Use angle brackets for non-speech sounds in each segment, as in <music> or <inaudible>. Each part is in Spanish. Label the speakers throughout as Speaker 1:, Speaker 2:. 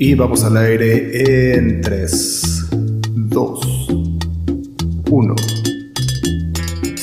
Speaker 1: Y vamos al aire en 3, 2, 1.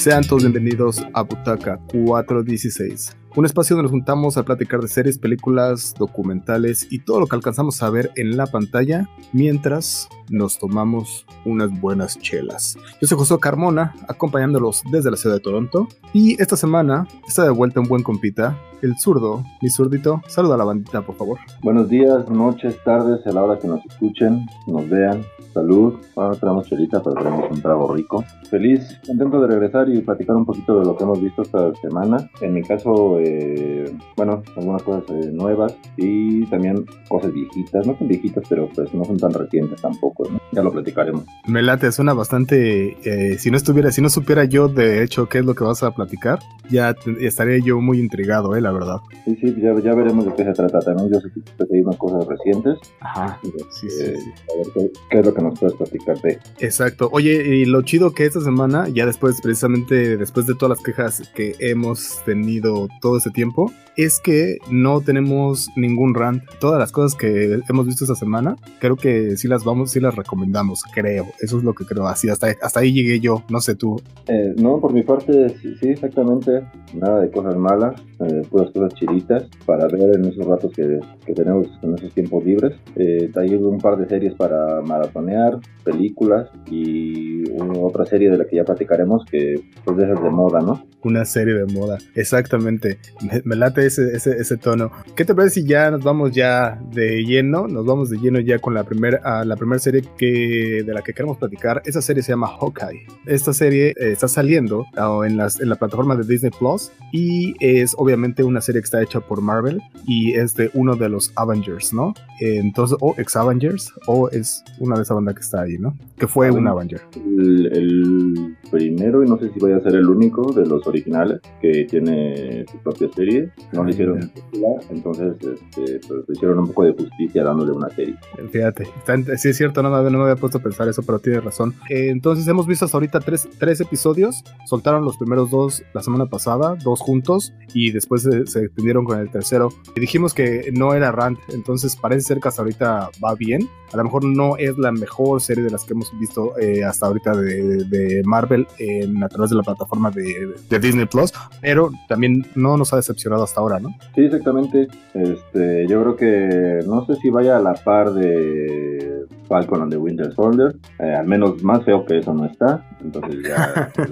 Speaker 1: Sean todos bienvenidos a Butaca 416, un espacio donde nos juntamos a platicar de series, películas, documentales y todo lo que alcanzamos a ver en la pantalla mientras nos tomamos unas buenas chelas. Yo soy José Carmona, acompañándolos desde la ciudad de Toronto y esta semana está de vuelta un buen compita, el zurdo, mi zurdito. Saluda a la bandita, por favor.
Speaker 2: Buenos días, noches, tardes, a la hora que nos escuchen, nos vean. Salud, ahora traemos chelita, pero traemos un trago rico. Feliz, contento de regresar y platicar un poquito de lo que hemos visto esta semana. En mi caso, eh, bueno, algunas cosas eh, nuevas y también cosas viejitas, no tan viejitas, pero pues no son tan recientes tampoco, ¿no? Ya lo platicaremos.
Speaker 1: Me late, suena bastante, eh, si no estuviera, si no supiera yo de hecho qué es lo que vas a platicar, ya estaría yo muy intrigado, eh, la verdad.
Speaker 2: Sí, sí, ya, ya veremos de qué se trata. También yo sé que hay unas cosas recientes.
Speaker 1: Ajá. Sí, sí,
Speaker 2: Eh,
Speaker 1: sí.
Speaker 2: A ver qué, qué es lo que nos puedes platicar de.
Speaker 1: Exacto. Oye, y lo chido que esta semana, ya después, precisamente después de todas las quejas que hemos tenido todo ese tiempo, es que no tenemos ningún rant. Todas las cosas que hemos visto esta semana, creo que sí las vamos, sí las recomendamos, creo. Eso es lo que creo. Así, hasta, hasta ahí llegué yo, no sé tú.
Speaker 2: Eh, no, por mi parte, sí, sí, exactamente. Nada de cosas malas, eh, puras cosas chiditas para ver en esos ratos que, que tenemos en esos tiempos libres. Eh, hay un par de series para maratonear, películas y otra serie de la que ya platicaremos que pues esas de moda, ¿no?
Speaker 1: Una serie de moda. Exactamente. Me, me late ese, ese, ese tono. ¿Qué te parece si ya nos vamos ya de lleno? Nos vamos de lleno ya con la primera la primera serie que, de la que queremos platicar. Esa serie se llama Hawkeye. Esta serie eh, está saliendo ah, en, las, en la plataforma de Disney Plus y es obviamente una serie que está hecha por Marvel y es de uno de los Avengers, ¿no? Eh, Entonces, o ex Avengers, o es una de esa que está ahí, ¿no? Que fue un Avenger.
Speaker 2: El, el primero, y no sé si vaya a ser el único de los originales, que tiene su propia serie. No le hicieron
Speaker 1: Ya.
Speaker 2: popular, entonces este, pues, le hicieron un poco de justicia dándole una serie.
Speaker 1: Fíjate, está sí es cierto, no, me- no me había puesto a pensar eso, pero tienes razón. Eh, entonces hemos visto hasta ahorita tres, tres episodios, soltaron los primeros dos la semana pasada, dos juntos, y después se, se extendieron con el tercero. Y dijimos que no era rant, entonces parece ser que hasta ahorita va bien. A lo mejor no es la mejor serie de las que hemos visto eh, hasta ahorita de, de Marvel en, a través de la plataforma de, de Disney Plus, pero también no nos ha decepcionado hasta ahora, ¿no?
Speaker 2: Sí, exactamente. Este, yo creo que no sé si vaya a la par de Falcon and the Winter Soldier. Eh, al menos más feo que eso no está. Entonces ya <laughs> pues.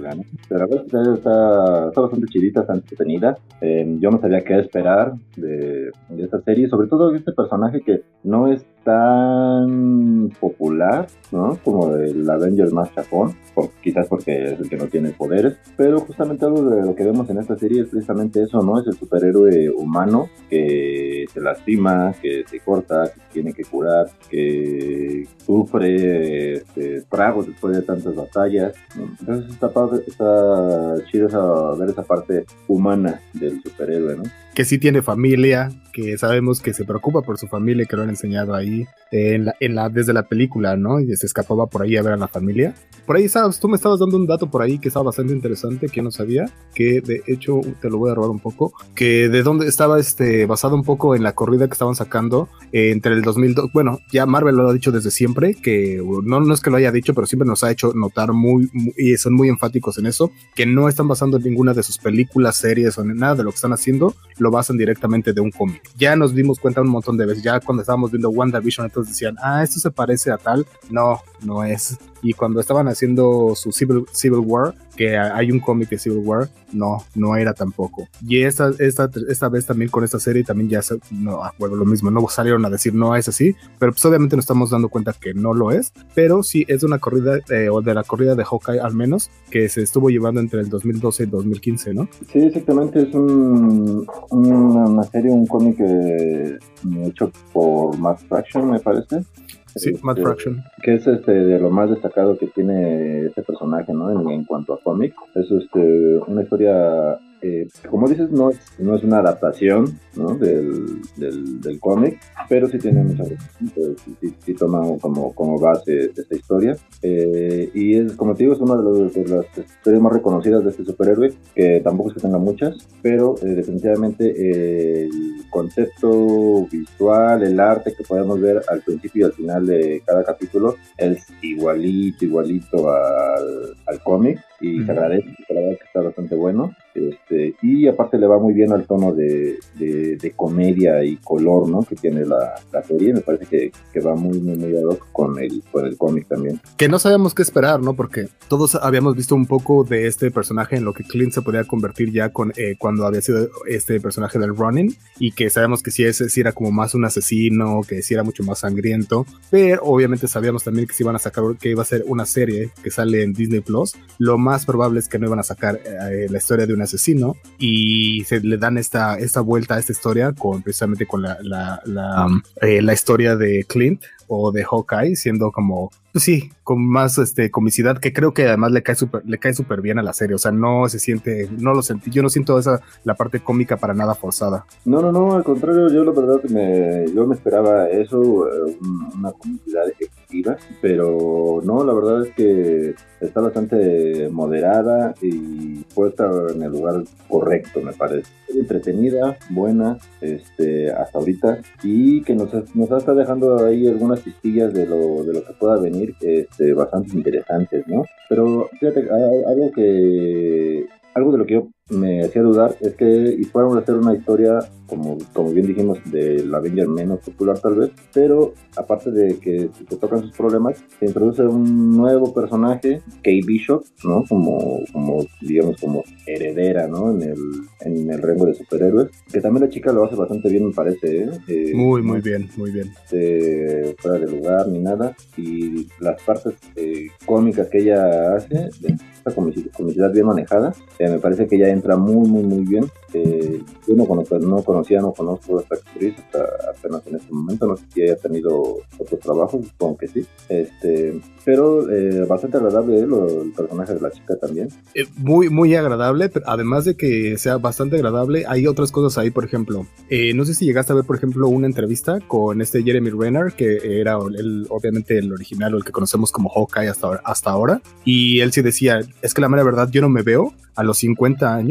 Speaker 2: Pero la verdad es que está, está bastante chidita, está entretenida. Eh, yo no sabía qué esperar de, de esta serie. Sobre todo de este personaje que no es tan popular, ¿no? Como el Avenger más chapón. por- quizás porque es el que no tiene poderes. Pero justamente algo de lo que vemos en esta serie es precisamente eso, ¿no? Es el superhéroe humano que se lastima, que se corta, que tiene que curar, que sufre este, tragos después de tantas batallas. Entonces está, está chido esa- ver esa parte humana del superhéroe, ¿no?
Speaker 1: que sí tiene familia, que sabemos que se preocupa por su familia, que lo han enseñado ahí en la, en la, desde la película, ¿no? Y se escapaba por ahí a ver a la familia. Por ahí, sabes, tú me estabas dando un dato por ahí que estaba bastante interesante, que no sabía, que de hecho te lo voy a robar un poco, que de dónde estaba este, basado un poco en la corrida que estaban sacando eh, entre el 2002, bueno, ya Marvel lo ha dicho desde siempre, que no, no es que lo haya dicho, pero siempre nos ha hecho notar muy, muy- y son muy enfáticos en eso, que no están basando en ninguna de sus películas, series o nada de lo que están haciendo, lo basan directamente de un cómic. Ya nos dimos cuenta un montón de veces, ya cuando estábamos viendo WandaVision, decían, ah, esto se parece a tal. No, no es. Y cuando estaban haciendo su Civil, Civil War, que hay un cómic de Civil War, no, no era tampoco. Y esta, esta, esta vez también con esta serie también ya se, no, ah, bueno, lo mismo, no salieron a decir no es así, pero pues obviamente nos estamos dando cuenta que no lo es, pero sí es de una corrida, eh, o de la corrida de Hawkeye al menos, que se estuvo llevando entre el 2012 y 2015, ¿no?
Speaker 2: Sí, exactamente, es un, una, una serie, un cómic eh, hecho por Matt Fraction, me parece.
Speaker 1: Sí, Matt
Speaker 2: Este,
Speaker 1: Fraction.
Speaker 2: que es este de lo más destacado que tiene este personaje, ¿no? En, en cuanto a cómic. Es este, una historia, eh, como dices, no es, no es una adaptación, ¿no? Del, del, del cómic, pero sí tiene muchas sí, sí, sí toma como, como base esta historia. Eh, y es, como te digo, es una de, los- de las historias más reconocidas de este superhéroe, que tampoco es que tenga muchas, pero eh, definitivamente eh, el concepto visual, el arte que podemos ver al principio y al final de cada capítulo es igualito, igualito al, al cómic y se agradece, la verdad que está bastante bueno. Este, y aparte le va muy bien al tono de, de, comedia y color ¿no? que tiene la, la serie. Me parece que, que, va muy, muy, muy ad hoc con el, con el cómic también.
Speaker 1: Que no sabíamos qué esperar, ¿no? Porque todos habíamos visto un poco de este personaje en lo que Clint se podía convertir ya con, eh, cuando había sido este personaje del Running y que sabíamos que si ese era como más un asesino, que si era mucho más sangriento, pero obviamente sabíamos también que si iban a sacar, que iba a ser una serie que sale en Disney Plus, lo más probable es que no iban a sacar eh, la historia de un asesino y se le dan esta, esta vuelta a esta historia con precisamente con la, la, la, eh, la historia de Clint o de Hawkeye siendo como pues sí, con más este comicidad que creo que además le cae súper le cae súper bien a la serie, o sea, no se siente, no lo sentí, yo no siento esa la parte cómica para nada forzada.
Speaker 2: No, no, no, al contrario, yo la verdad me yo me esperaba eso, eh, una comicidad efectiva, pero no, la verdad es que está bastante moderada y puesta en el lugar correcto, me parece. Entretenida, buena, este, hasta ahorita, y que nos, nos está dejando ahí algunas pistillas de lo, de lo que pueda venir este, bastante interesantes, ¿no? Pero fíjate, algo que algo de lo que yo me hacía dudar es que y fueron a hacer una historia, como, como bien dijimos, del Avenger menos popular tal vez, pero aparte de que se tocan sus problemas, se introduce un nuevo personaje, Kate Bishop, ¿no? Como, como digamos, como heredera, ¿no? En el, en el rango de superhéroes, que también la chica lo hace bastante bien, me parece, ¿eh?
Speaker 1: eh muy, muy bien, muy bien.
Speaker 2: Fuera de lugar ni nada, y las partes eh, cómicas que ella hace, esta comicidad bien manejada, eh, me parece que ya entra muy, muy, muy bien. Eh, yo no, conozco, no conocía, no conozco a esta actriz hasta apenas en este momento. No sé si haya tenido otros trabajos, supongo que sí. Este, pero eh, bastante agradable eh, el personaje de la chica también.
Speaker 1: muy, muy agradable, pero además de que sea bastante agradable, hay otras cosas ahí, por ejemplo. no sé si llegaste a ver, por ejemplo, una entrevista con este Jeremy Renner, que era el, obviamente el original o el que conocemos como Hawkeye hasta, hasta ahora. Y él sí decía, es que la mera verdad, yo no me veo a los 50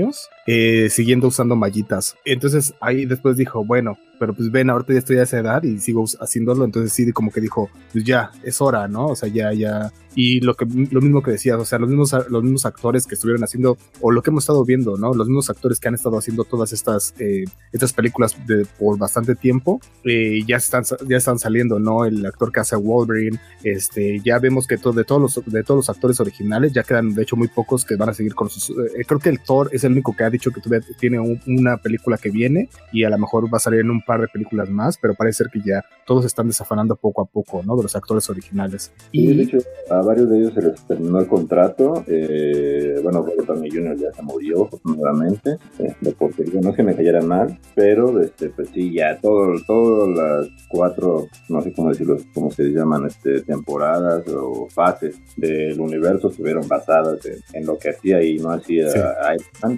Speaker 1: eh, siguiendo usando mallitas. Entonces ahí después dijo, bueno, pero pues ven, ahorita ya estoy a esa edad y sigo haciéndolo, entonces sí, como que dijo, pues ya, es hora, ¿no? O sea, ya, ya. Y lo, que, lo mismo que decías, o sea, los mismos, los mismos actores que estuvieron haciendo, o lo que hemos estado viendo, ¿no? Los mismos actores que han estado haciendo todas estas, eh, estas películas de, por bastante tiempo, eh, ya, están, ya están saliendo, ¿no? El actor que hace Wolverine, este, ya vemos que todo, de, todos los, de todos los actores originales, ya quedan de hecho muy pocos que van a seguir con sus... Eh, creo que el Thor es el único que ha dicho que tiene una película que viene y a lo mejor va a salir en un par de películas más, pero parece ser que ya todos están desafanando poco a poco, ¿no? De los actores originales.
Speaker 2: y de hecho, a varios de ellos se les terminó el contrato. Eh, bueno, Robert Downey Jr. ya se murió, nuevamente, eh, porque no es que me cayera mal, pero este, pues sí, ya todo, todas las cuatro, no sé cómo decirlo, cómo se llaman, este, temporadas o fases del universo estuvieron basadas en, lo que hacía y no hacía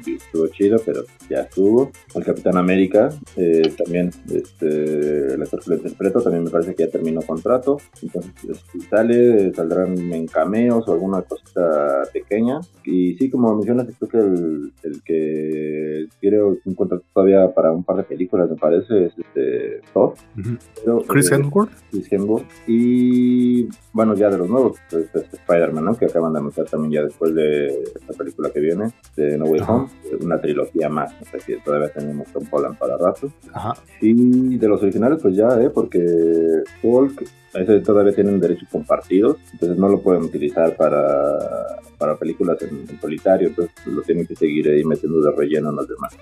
Speaker 2: sí. estuvo chido, pero ya estuvo. El Capitán América eh, también este, el actor que lo interpreto también me parece que ya terminó contrato. Entonces, si sale, saldrán en cameos o alguna cosita pequeña. Y sí, como mencionas, creo que el, el que quiere un contrato todavía para un par de películas, me parece, es este Thor.
Speaker 1: Chris eh, Hemsworth.
Speaker 2: Chris Hemsworth. Y bueno, ya de los nuevos, pues, este Spider-Man, ¿no? Que acaban de anunciar también ya después de esta película que viene, de No Way Home, una trilogía más. No sé si todavía tenemos Tom Holland para rato.
Speaker 1: Ajá.
Speaker 2: Y de los originales, pues ya, ¿eh? Porque Hulk ese todavía tienen derechos compartidos, entonces no lo pueden utilizar para, para películas en, solitario, entonces lo tienen que seguir ahí metiendo de relleno en los demás.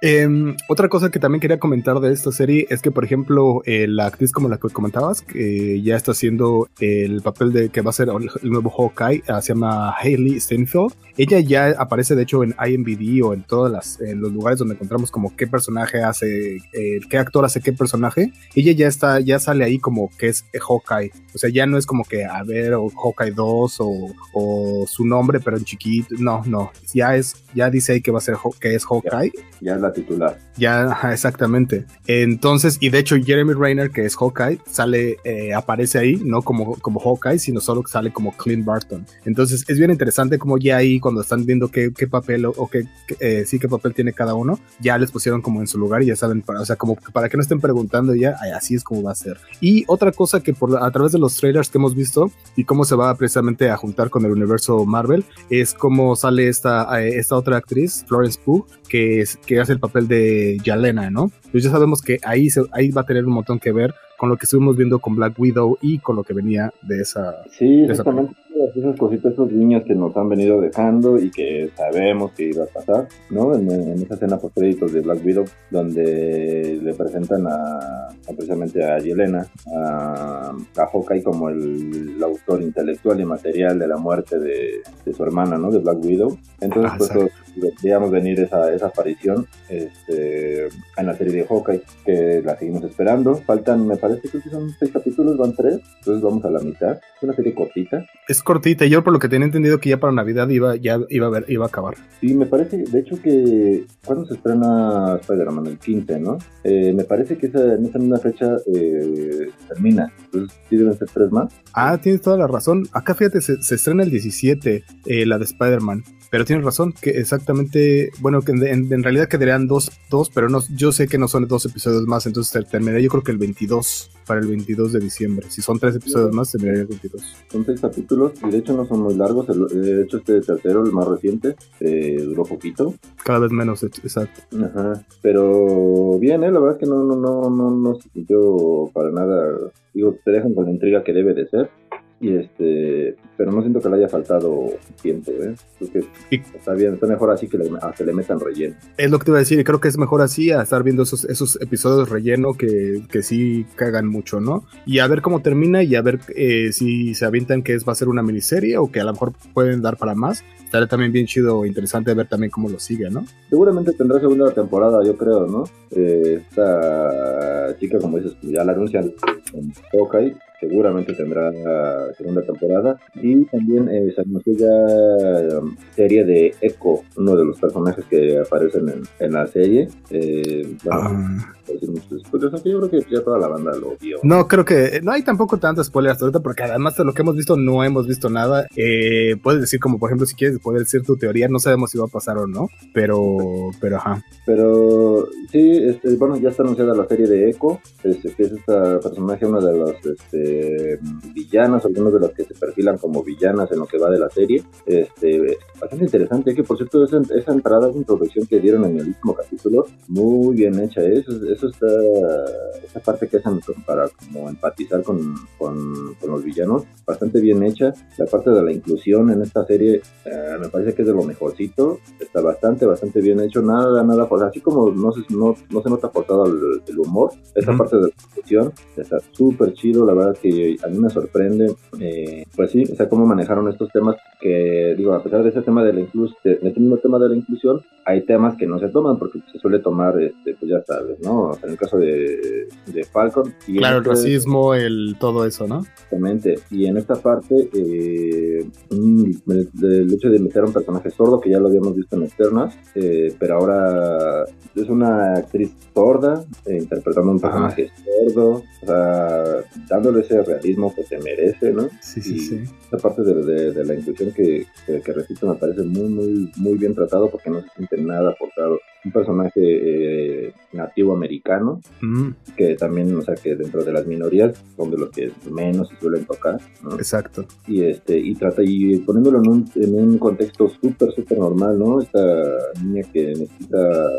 Speaker 1: Em, otra cosa que también quería comentar de esta serie es que, por ejemplo, eh, la actriz como la que comentabas, que ya está haciendo el papel de que va a ser el nuevo Hawkeye, ah, se llama Hailey Steinfeld. Ella ya aparece, de hecho, en IMDb o en todos los lugares donde encontramos como qué personaje hace, eh, qué actor hace qué personaje. Ella ya está, ya sale ahí como que es Hawkeye. O sea, ya no es como que, a ver, o Hawkeye 2 o, su nombre, pero en chiquito. No, no. Ya es, ya dice ahí que va a ser que es Hawkeye.
Speaker 2: Ya, es la titular.
Speaker 1: Ya, exactamente. Entonces, y de hecho, Jeremy Rayner, que es Hawkeye, sale, eh, aparece ahí, no como, como Hawkeye, sino solo sale como Clint Barton. Entonces, es bien interesante como ya ahí, cuando están viendo qué, papel o, qué, eh, sí qué papel tiene cada uno, ya les pusieron como en su lugar y ya saben, o sea, como para que no estén preguntando ya, así es como va a ser. Y otra cosa que por a través de los trailers que hemos visto y cómo se va precisamente a juntar con el universo Marvel es cómo sale esta, eh, esta otra actriz, Florence Pugh, que, es, que hace el papel de Yalena, ¿no? Pues ya sabemos que ahí, se, ahí va a tener un montón que ver con lo que estuvimos viendo con Black Widow y con lo que venía de esa.
Speaker 2: Sí, exactamente. Esas cositas, esos niños que nos han venido dejando y que sabemos que iba a pasar, ¿no? En, esa escena post créditos de Black Widow, donde le presentan a, precisamente a Yelena, a, a Hawkeye como el, autor intelectual y material de la muerte de, su hermana, ¿no? De Black Widow. Entonces, ah, pues, veíamos venir esa, esa aparición este, en la serie de Hawkeye, que la seguimos esperando. Faltan, me parece parece que son seis capítulos, van tres, entonces vamos a la mitad. Es una serie cortita.
Speaker 1: Es cortita, yo por lo que tenía entendido que ya para Navidad iba, ya iba a ver, iba a acabar.
Speaker 2: Sí, me parece, de hecho que ¿cuándo se estrena Spider-Man? El 15, ¿no? Eh, me parece que esa, en esa misma fecha eh, termina. Entonces sí deben ser tres más.
Speaker 1: Ah, tienes toda la razón. Acá fíjate, se, estrena el 17, eh, la de Spider-Man. Pero tienes razón, que exactamente, bueno, que en, realidad quedarían dos, dos, pero no, yo sé que no son dos episodios más, entonces terminaría yo creo que el 22, para el 22 de diciembre. Si son tres episodios más, terminaría el 22.
Speaker 2: Son seis capítulos y de hecho no son muy largos. de hecho, este tercero, el más reciente, eh, duró poquito.
Speaker 1: Cada vez menos, exacto.
Speaker 2: Ajá. Pero bien, ¿eh? la verdad es que no, no, no, no, no se sintió para nada. Digo, te dejan con la intriga que debe de ser y este pero no siento que le haya faltado tiempo ¿eh? creo que está bien está mejor así que le, a que le metan relleno
Speaker 1: es lo que te iba a decir y creo que es mejor así a estar viendo esos, esos episodios relleno que, que sí cagan mucho no y a ver cómo termina y a ver eh, si se avientan que es va a ser una miniserie o que a lo mejor pueden dar para más estaría también bien chido o interesante ver también cómo lo sigue, ¿no?
Speaker 2: Seguramente tendrá segunda temporada, yo creo, ¿no? Eh, esta chica, como dices, ya la anuncian en Hawkeye, seguramente tendrá segunda temporada. Y también eh, anunció ya um, serie de Echo, uno de los personajes que aparecen en, en la serie. Eh, ah. Yo creo que ya toda la banda lo vio.
Speaker 1: No, creo que no hay tampoco tantas spoilers ahorita, porque además de lo que hemos visto, no hemos visto nada. Eh, puedes decir, como por ejemplo, si quieres poder decir tu teoría, no sabemos si va a pasar o no, pero, pero ajá.
Speaker 2: Pero sí, este, bueno, ya está anunciada la serie de Echo, este, que es esta personaje, una de los este, villanas, algunos de los que se perfilan como villanas en lo que va de la serie. Este, bastante interesante, que por cierto, esa, esa entrada, esa introducción que dieron en el último capítulo, muy bien hecha, ¿eh? eso, eso está, esa parte que hacen para como empatizar con, con, los villanos, bastante bien hecha. La parte de la inclusión en esta serie eh, me parece que es de lo mejorcito, está bastante, bastante bien hecho, nada, nada, pues así como no se, no, no se nota forzado el, el humor, esta parte de la inclusión está súper chido, la verdad que a mí me sorprende, eh, pues sí, o sea, cómo manejaron estos temas que, digo, a pesar de ese tema de la inclusión, de, mismo tema de la inclusión, hay temas que no se toman porque se suele tomar, este, pues ya sabes, ¿no? En el caso de, de Falcon.
Speaker 1: Y claro, el este racismo, el todo eso, ¿no?
Speaker 2: Exactamente. Y en esta parte, eh, mm, el, hecho de meter a un personaje sordo, que ya lo habíamos visto en Eternas, eh, pero ahora es una actriz sorda, eh, interpretando un personaje sordo, o sea, dándole ese realismo que se merece, ¿no?
Speaker 1: Sí, sí, sí.
Speaker 2: Esta parte de, de, la inclusión que, que, que, me parece muy, muy, muy bien tratado porque no se siente nada forzado un personaje eh, nativo americano, mm. que también, o sea, que dentro de las minorías son de los que menos se suelen tocar,
Speaker 1: Exacto.
Speaker 2: Y este, y trata, y poniéndolo en un, en un contexto súper, súper normal, ¿no? Esta niña que necesita,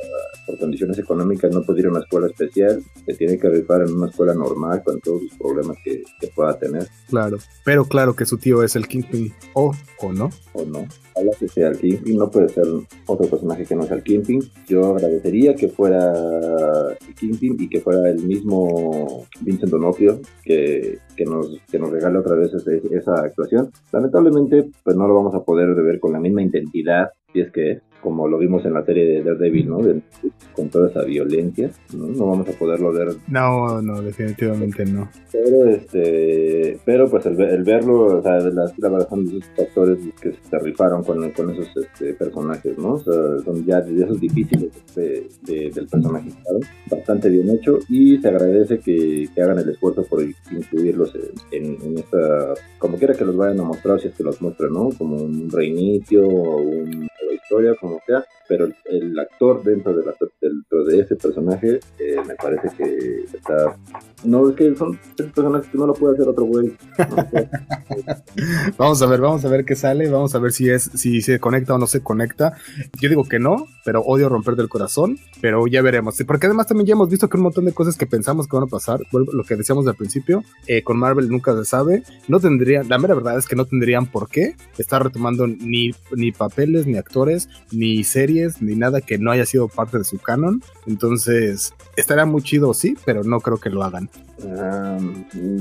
Speaker 2: por condiciones económicas, no puede ir a una escuela especial, que tiene que rifar en una escuela normal con todos los problemas que, que pueda tener.
Speaker 1: Claro, pero claro que su tío es el Kingpin, o, o no.
Speaker 2: O no que sea el Kingpin, no puede ser otro personaje que no sea el Kingpin. Yo agradecería que fuera Kingpin y que fuera el mismo Vincent Donofrio que, que, nos, que nos regale otra vez esa actuación. Lamentablemente, pues no lo vamos a poder ver con la misma intensidad, si es que como lo vimos en la serie de Daredevil, ¿no? con toda esa violencia, ¿no? No vamos a poderlo ver.
Speaker 1: No, no, definitivamente no.
Speaker 2: Pero, este, pero pues el, verlo, o sea, la, la verdad son esos factores que se rifaron con, con esos este, personajes, ¿no? O sea, son ya de esos difíciles del personaje, Bastante bien hecho y se agradece que, que hagan el esfuerzo por incluirlos en, en, esta, como quiera que los vayan a mostrar, si es que los muestran, ¿no? Como un reinicio o un historia, como sea, pero el, actor dentro de, la, dentro de ese personaje eh, me parece que está... No, es que son personajes que no lo puede hacer otro güey. <laughs>
Speaker 1: vamos a ver, vamos a ver qué sale, vamos a ver si es si se conecta o no se conecta. Yo digo que no, pero odio romper del corazón, pero ya veremos. Porque además también ya hemos visto que un montón de cosas que pensamos que van a pasar, lo que decíamos al principio, eh, con Marvel nunca se sabe, no tendrían, la mera verdad es que no tendrían por qué estar retomando ni, ni papeles, ni actores, ni series ni nada que no haya sido parte de su canon. Entonces, estará muy chido, sí, pero no creo que lo hagan.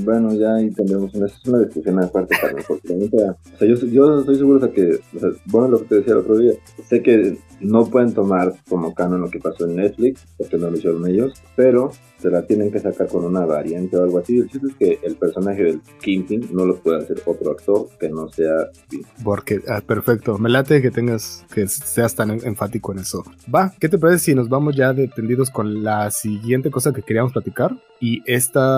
Speaker 2: Bueno, ya ahí tendremos una, es una discusión aparte para nosotros. O sea, yo, yo estoy seguro de que, bueno, lo que te decía el otro día, sé que no pueden tomar como canon lo que pasó en Netflix, porque no lo hicieron ellos, pero se la tienen que sacar con una variante o algo así. El chiste es que el personaje del Kingpin no lo puede hacer otro actor que no sea
Speaker 1: Porque, ah, perfecto, me late que tengas, que seas tan enfático en eso. Va, ¿qué te parece si nos vamos ya detendidos con la siguiente cosa que queríamos platicar? Y esta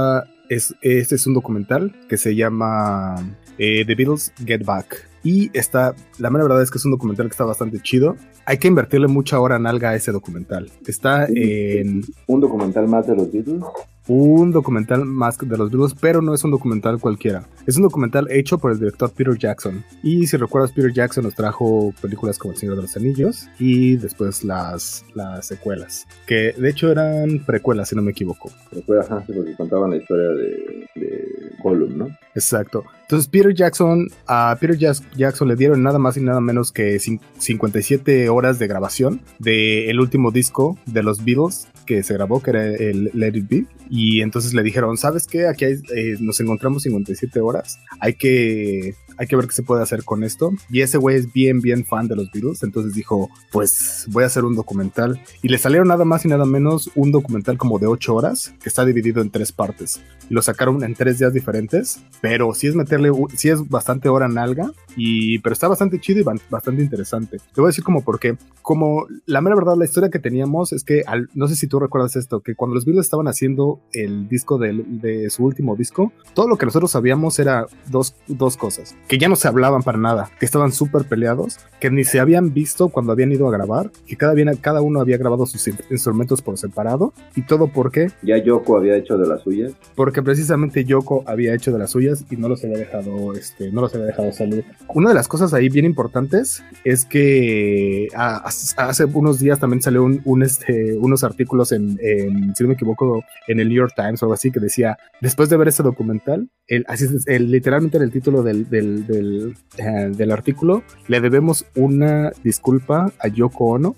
Speaker 1: es, este es un documental que se llama eh, The Beatles Get Back. Y está, la mera verdad es que es un documental que está bastante chido. Hay que invertirle mucha hora en alga a ese documental. Está en...
Speaker 2: ¿Un documental más de los Beatles?
Speaker 1: un documental más de los Beatles, pero no es un documental cualquiera. Es un documental hecho por el director Peter Jackson. Y si recuerdas, Peter Jackson nos trajo películas como El Señor de los Anillos y después las, las secuelas, que de hecho eran precuelas, si no me equivoco.
Speaker 2: Precuelas, porque contaban la historia de, de Gollum, ¿no?
Speaker 1: Exacto. Entonces Peter Jackson, a Peter Jackson le dieron nada más y nada menos que 57 horas de grabación del último disco de los Beatles que se grabó, que era el Let It Be. Y entonces le dijeron, ¿sabes qué? Aquí eh, nos encontramos 57 horas. Hay que, hay que ver qué se puede hacer con esto. Y ese güey es bien, bien fan de los Beatles. Entonces dijo, pues voy a hacer un documental. Y le salieron nada más y nada menos un documental como de 8 horas, que está dividido en tres partes. Lo sacaron en tres días diferentes. Pero sí es meterle, sí es bastante hora nalga. Y, pero está bastante chido y bastante interesante. Te voy a decir como porque, como la mera verdad, la historia que teníamos es que, no sé si tú recuerdas esto, que cuando los Beatles estaban haciendo el disco de, su último disco, todo lo que nosotros sabíamos era dos, dos cosas, que ya no se hablaban para nada, que estaban súper peleados, que ni se habían visto cuando habían ido a grabar, que cada, bien, cada uno había grabado sus instrumentos por separado, y todo porque...
Speaker 2: Ya Yoko había hecho de las suyas.
Speaker 1: Porque precisamente Yoko había hecho de las suyas y no los había dejado, este, no los había dejado salir. Una de las cosas ahí bien importantes es que hace unos días también salió un, este, unos artículos en, en, si no me equivoco, en el New York Times o algo así, que decía, después de ver ese documental, el, así el, literalmente en el título del, del, del, eh, del artículo, le debemos una disculpa a Yoko Ono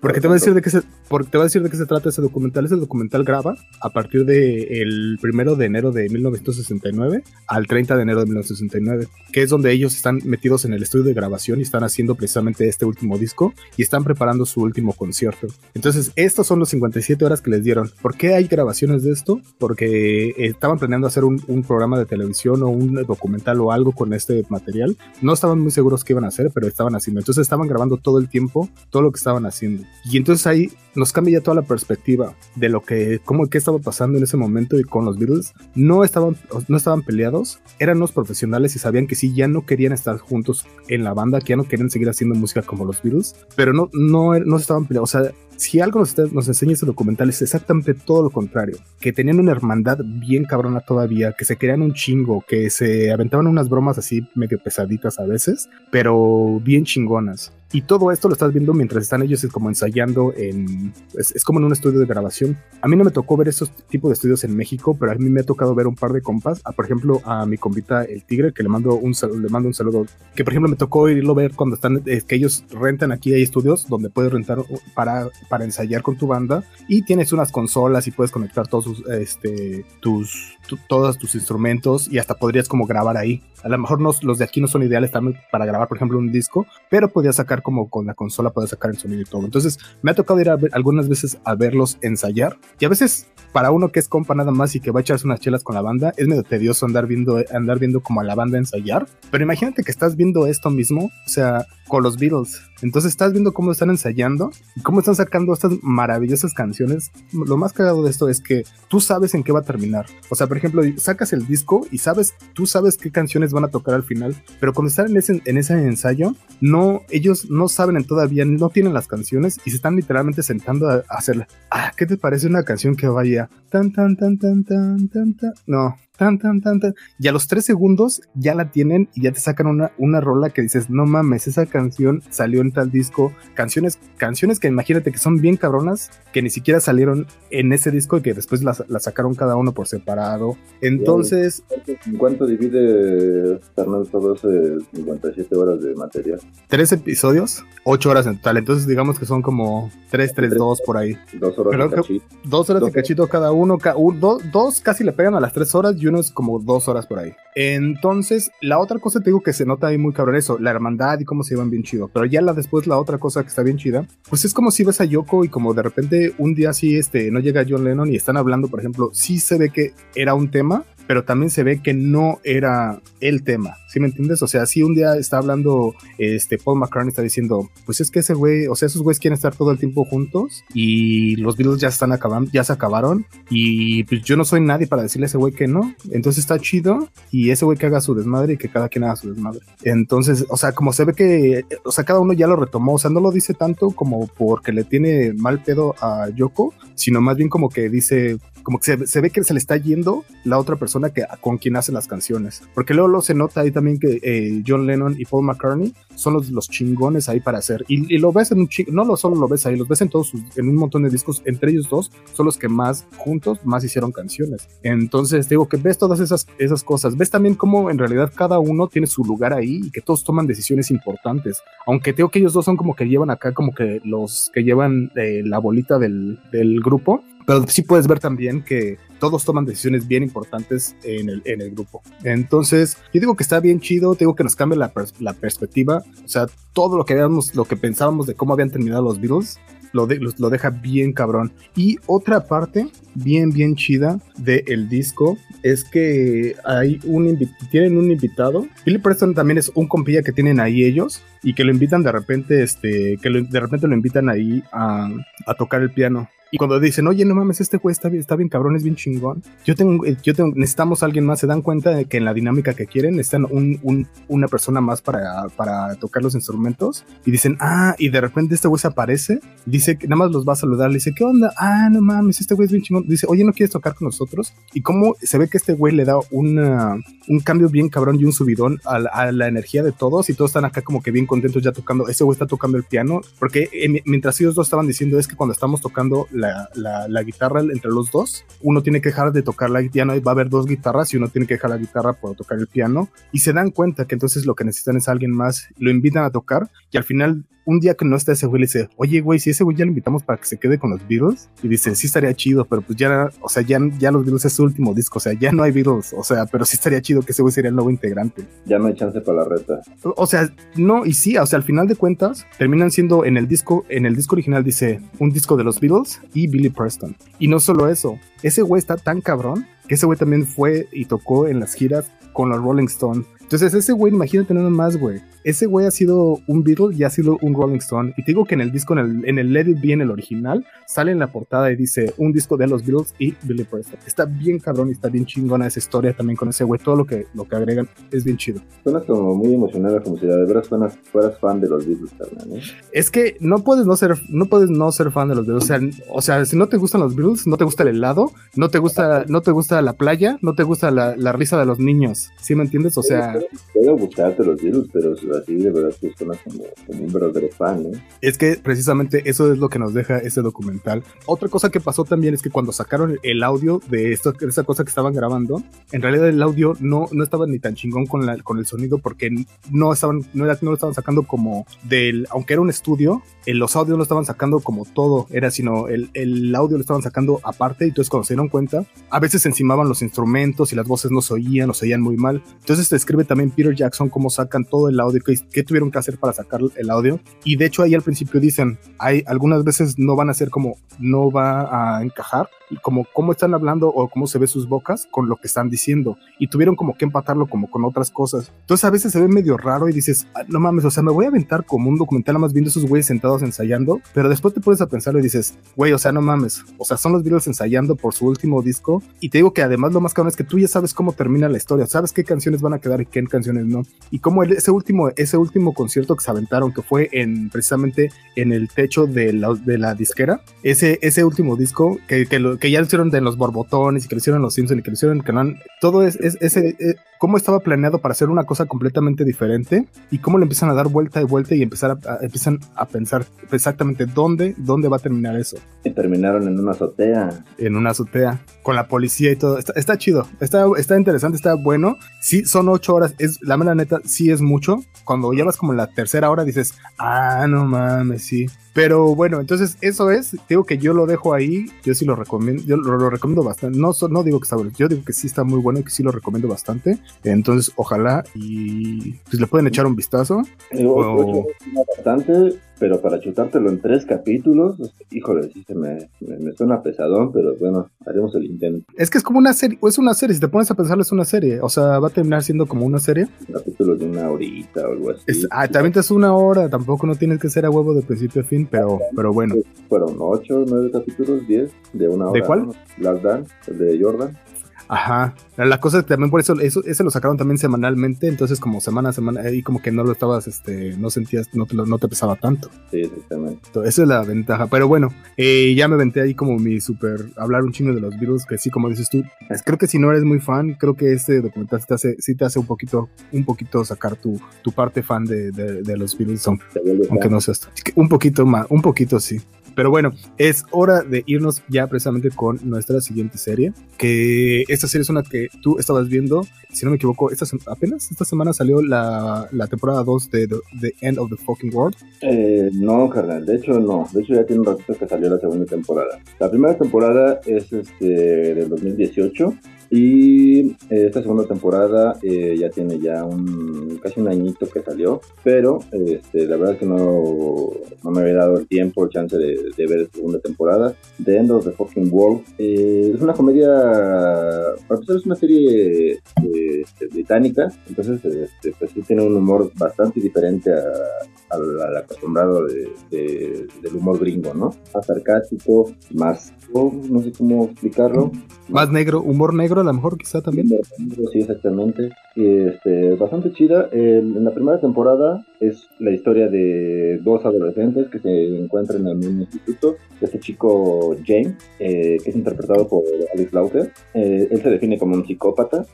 Speaker 1: porque te voy a decir de qué se, porque te voy a decir de qué se trata ese documental. Ese documental graba a partir el primero de enero de 1969 al 30 de enero de 1969, que es donde ellos están metidos en el estudio de grabación y están haciendo precisamente este último disco y están preparando su último concierto. Entonces, estos son los 57 horas que les dieron. ¿Por qué hay grabaciones de esto? Porque estaban planeando hacer un, un programa de televisión o un documental o algo con este material. No estaban muy seguros qué iban a hacer, pero estaban haciendo. Entonces estaban grabando todo el tiempo todo lo que estaban haciendo. Y entonces ahí nos cambia ya toda la perspectiva de lo que, cómo, qué estaba pasando en ese momento y con los Beatles. No estaban, no estaban peleados, eran los profesionales y sabían que sí, ya no querían estar juntos en la banda, que ya no querían seguir haciendo música como los Beatles, pero no, no, no estaban peleados. O sea, si algo nos, nos enseña ese documental es exactamente todo lo contrario, que tenían una hermandad bien cabrona todavía, que se querían un chingo, que se aventaban unas bromas así medio pesaditas a veces, pero bien chingonas. Y todo esto lo estás viendo mientras están ellos como ensayando en... Es, como en un estudio de grabación. A mí no me tocó ver esos tipos de estudios en México, pero a mí me ha tocado ver un par de compas. A, por ejemplo, a mi compita El Tigre, que le mando un, le mando un saludo. Que por ejemplo me tocó irlo ver cuando están... Es que ellos rentan aquí, hay estudios donde puedes rentar para, para ensayar con tu banda. Y tienes unas consolas y puedes conectar todos sus, este, tus, todos tus instrumentos y hasta podrías como grabar ahí. A lo mejor los de aquí no son ideales también para grabar, por ejemplo, un disco, pero podías sacar como con la consola puedes sacar el sonido y todo. Entonces me ha tocado ir algunas veces a verlos ensayar y a veces para uno que es compa nada más y que va a echarse unas chelas con la banda, es medio tedioso andar viendo, andar viendo como a la banda ensayar. Pero imagínate que estás viendo esto mismo, o sea, con los Beatles. Entonces estás viendo cómo están ensayando y cómo están sacando estas maravillosas canciones. Lo más cagado de esto es que tú sabes en qué va a terminar. O sea, por ejemplo, sacas el disco y sabes, tú sabes qué canciones van a tocar al final, pero cuando están en ese, en ese ensayo, no, ellos no saben todavía, no tienen las canciones y se están literalmente sentando a, a. Ah, ¿qué te parece una canción que vaya tan, tan, tan, tan, tan, tan, tan? No, tan, tan, tan, tan. Y a los tres segundos ya la tienen y ya te sacan una, una rola que dices, no mames, esa canción salió en tal disco. Canciones, canciones que imagínate que son bien cabronas, que ni siquiera salieron en ese disco y que después las, sacaron cada uno por separado. Entonces...
Speaker 2: ¿En cuánto divide Fernando todo ese 57 horas de material?
Speaker 1: Tres episodios, ocho horas en total. Entonces digamos que son como tres, tres, dos por ahí.
Speaker 2: Dos horas de cachito.
Speaker 1: Dos horas de cachito cada uno. dos casi le pegan a las tres horas y uno es como dos horas por ahí. Entonces, la otra cosa te digo que se nota ahí muy cabrón eso, la hermandad y cómo se llevan bien chido. Pero ya la después la otra cosa que está bien chida, pues es como si ves a Yoko y como de repente un día así este no llega John Lennon y están hablando, por ejemplo, sí se ve que era un tema, pero también se ve que no era el tema. ¿Sí me entiendes? O sea, si un día está hablando, este, Paul McCartney está diciendo, pues es que ese güey, o sea, esos güeyes quieren estar todo el tiempo juntos y los Beatles ya están acabando, ya se acabaron y pues yo no soy nadie para decirle a ese güey que no. Entonces está chido y ese güey que haga su desmadre y que cada quien haga su desmadre. Entonces, o sea, como se ve que, o sea, cada uno ya lo retomó, o sea, no lo dice tanto como porque le tiene mal pedo a Yoko, sino más bien como que dice, como que se, ve que se le está yendo la otra persona que, con quien hace las canciones. Porque luego, se nota ahí también que eh, John Lennon y Paul McCartney son los, los chingones ahí para hacer. Y, lo ves en un ching no lo solo lo ves ahí, los ves en todos en un montón de discos. Entre ellos dos son los que más juntos más hicieron canciones. Entonces digo que ves todas esas, esas cosas. Ves también cómo en realidad cada uno tiene su lugar ahí y que todos toman decisiones importantes. Aunque tengo que ellos dos son como que llevan acá como que los que llevan eh, la bolita del, del grupo pero sí puedes ver también que todos toman decisiones bien importantes en el, en el grupo. Entonces, yo digo que está bien chido, digo que nos cambia la, la perspectiva, o sea, todo lo que habíamos, lo que pensábamos de cómo habían terminado los Beatles, lo, lo, deja bien cabrón. Y otra parte bien, bien chida del disco es que hay un tienen un invitado. Billy Preston también es un compilla que tienen ahí ellos y que lo invitan de repente, este, que de repente lo invitan ahí a, a tocar el piano. Y cuando dicen, oye, no mames, este güey está bien, está bien cabrón, es bien chingón. Yo tengo, eh, yo tengo, necesitamos a alguien más. Se dan cuenta de que en la dinámica que quieren necesitan un, un, una persona más para, para tocar los instrumentos. Y dicen, ah, y de repente este güey se aparece. Dice nada más los va a saludar. Le dice, ¿qué onda? Ah, no mames, este güey es bien chingón. Dice, oye, ¿no quieres tocar con nosotros? Y cómo se ve que este güey le da una, un cambio bien cabrón y un subidón a la, a la, energía de todos. Y todos están acá como que bien contentos ya tocando. Ese güey está tocando el piano. Porque eh, mientras ellos dos estaban diciendo es que cuando estamos tocando la la, guitarra entre los dos. Uno tiene que dejar de tocar la y va a haber dos guitarras y uno tiene que dejar la guitarra para tocar el piano. Y se dan cuenta que entonces lo que necesitan es alguien más. Lo invitan a tocar y al final un día que no está ese güey le dice, oye güey, si ese güey ya lo invitamos para que se quede con los Beatles. Y dice, sí estaría chido, pero pues ya, o sea, ya, ya los Beatles es su último disco, o sea, ya no hay Beatles, o sea, pero sí estaría chido que ese güey sería el nuevo integrante.
Speaker 2: Ya no hay chance para la reta.
Speaker 1: O, sea, no, y sí, o sea, al final de cuentas, terminan siendo en el disco, en el disco original dice un disco de los Beatles y Billy Preston. Y no solo eso, ese güey está tan cabrón que ese güey también fue y tocó en las giras con los Rolling Stones. Entonces ese güey, imagínate nada más, güey ese güey ha sido un Beatle y ha sido un Rolling Stone. Y te digo que en el disco, en el, en el Let It Be, en el original, sale en la portada y dice un disco de los Beatles y Billy Preston. Está bien cabrón y está bien chingona esa historia también con ese güey. Todo lo que, lo que agregan es bien chido.
Speaker 2: Suenas como muy emocionada, como si de verdad fueras, fueras fan de los Beatles, también,
Speaker 1: Es que no puedes no ser, no puedes no ser fan de los Beatles. O sea, o sea, si no te gustan los Beatles, no te gusta el helado, no te gusta, no te gusta la playa, no te gusta la, la risa de los niños. ¿Sí me entiendes? O sea.
Speaker 2: Puede gustarte los Beatles, pero así de verdad que como, un verdadero fan,
Speaker 1: Es que precisamente eso es lo que nos deja ese documental. Otra cosa que pasó también es que cuando sacaron el audio de esto, esa cosa que estaban grabando, en realidad el audio no, no estaba ni tan chingón con, la, con el sonido porque no estaban, no, era, no lo estaban sacando como del, aunque era un estudio, en los audios no estaban sacando como todo, era sino el, el audio lo estaban sacando aparte y entonces cuando se dieron cuenta, a veces encimaban los instrumentos y las voces no se oían, no se oían muy mal. Entonces te escribe también Peter Jackson cómo sacan todo el audio qué tuvieron que hacer para sacar el audio. Y de hecho ahí al principio dicen, hay algunas veces no van a ser como, no va a encajar como cómo están hablando o cómo se ve sus bocas con lo que están diciendo y tuvieron como que empatarlo como con otras cosas. Entonces a veces se ve medio raro y dices, ah, no mames, o sea, me voy a aventar como un documental más viendo esos güeyes sentados ensayando, pero después te pones a pensarlo y dices, güey, o sea, no mames, o sea, son los Beatles ensayando por su último disco y te digo que además lo más cabrón es que tú ya sabes cómo termina la historia, sabes qué canciones van a quedar y qué canciones no. Y como ese último ese último concierto que se aventaron que fue en precisamente en el techo de la, de la disquera, ese ese último disco que, lo, que ya hicieron de los borbotones y que lo hicieron los Simpsons y que lo hicieron en todo es, ese, eh, cómo estaba planeado para hacer una cosa completamente diferente y cómo le empiezan a dar vuelta y vuelta y empezar a, empiezan a pensar exactamente dónde, dónde va a terminar eso.
Speaker 2: Y terminaron en una azotea.
Speaker 1: En una azotea, con la policía y todo. Está, chido, está, está interesante, está bueno. Sí, son ocho horas, es la mera neta, sí es mucho. Cuando llevas como la tercera hora dices, ah, no mames, sí. Pero bueno, entonces eso es, digo que yo lo dejo ahí, yo sí lo recomiendo, yo lo, recomiendo bastante, no, no digo que está bueno, yo digo que sí está muy bueno y que sí lo recomiendo bastante, entonces ojalá y pues le pueden echar un vistazo.
Speaker 2: Bastante, pero para chutártelo en tres capítulos, híjole, sí se me, me, suena pesadón, pero bueno, haremos el intento.
Speaker 1: Es que es como una serie, es una serie, si te pones a pensarlo es una serie, o sea, va a terminar siendo como una serie.
Speaker 2: Capítulos de una horita o algo así.
Speaker 1: ah, también te es una hora, tampoco no tienes que ser a huevo de principio a fin, pero, pero bueno.
Speaker 2: Fueron ocho, nueve capítulos, diez, de una hora.
Speaker 1: ¿De cuál?
Speaker 2: Last Dance, de Jordan.
Speaker 1: Ajá. La cosa es que también por eso, eso, ese lo sacaron también semanalmente, entonces como semana a semana, ahí como que no lo estabas, este, no sentías, no te, no te pesaba tanto.
Speaker 2: Sí, exactamente.
Speaker 1: esa es la ventaja. Pero bueno, eh, ya me venté ahí como mi super, hablar un chingo de los virus, que sí, como dices tú, creo que si no eres muy fan, creo que este documental te hace, sí te hace un poquito, un poquito sacar tu, tu parte fan de, de, los virus, aunque no seas, un poquito más, un poquito sí. Pero bueno, es hora de irnos ya precisamente con nuestra siguiente serie, que esta serie es una que tú estabas viendo, si no me equivoco, esta, apenas esta semana salió la, la temporada 2 de The, End of the Fucking World.
Speaker 2: Eh, no, carnal, de hecho no, de hecho ya tiene un ratito que salió la segunda temporada. La primera temporada es este del 2018 y eh, esta segunda temporada eh, ya tiene ya un casi un añito que salió, pero este, la verdad es que no, no me había dado el tiempo, el chance de, ver la segunda temporada. The End of the Fucking World eh, es una comedia, para empezar es una serie este, británica, entonces este, pues sí tiene un humor bastante diferente al acostumbrado de, del humor gringo, ¿no? Más sarcástico, más, no sé cómo explicarlo.
Speaker 1: Más negro, humor negro a lo mejor quizá también.
Speaker 2: Sí, exactamente. Este, bastante chida. en la primera temporada es la historia de dos adolescentes que se encuentran en un instituto. Este chico James, eh, que es interpretado por Alex Lauter, eh, él se define como un psicópata.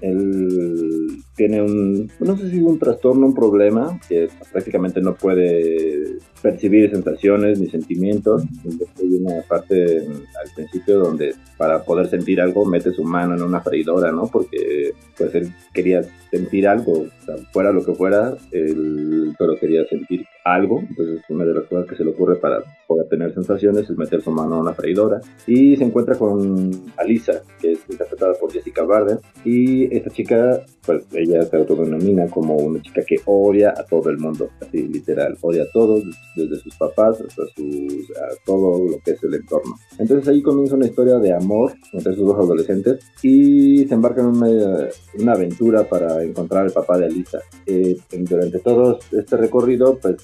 Speaker 2: Él tiene un, no sé si un trastorno, un problema, que prácticamente no puede percibir sensaciones ni sentimientos. Hay una parte al principio donde para poder sentir algo mete su mano en una freidora, ¿no? Porque pues él quería sentir algo, fuera lo que fuera, él solo quería sentir algo, entonces una de las cosas que se le ocurre para poder tener sensaciones es meter su mano en una freidora y se encuentra con Alisa, que es interpretada por Jessica Barden y esta chica, pues ella se autodenomina como una chica que odia a todo el mundo, así literal, odia a todos, desde sus papás hasta sus, a todo lo que es el entorno. Entonces ahí comienza una historia de amor entre sus dos adolescentes y se embarcan en una, una aventura para encontrar al papá de Alisa. Eh, durante todo este recorrido, pues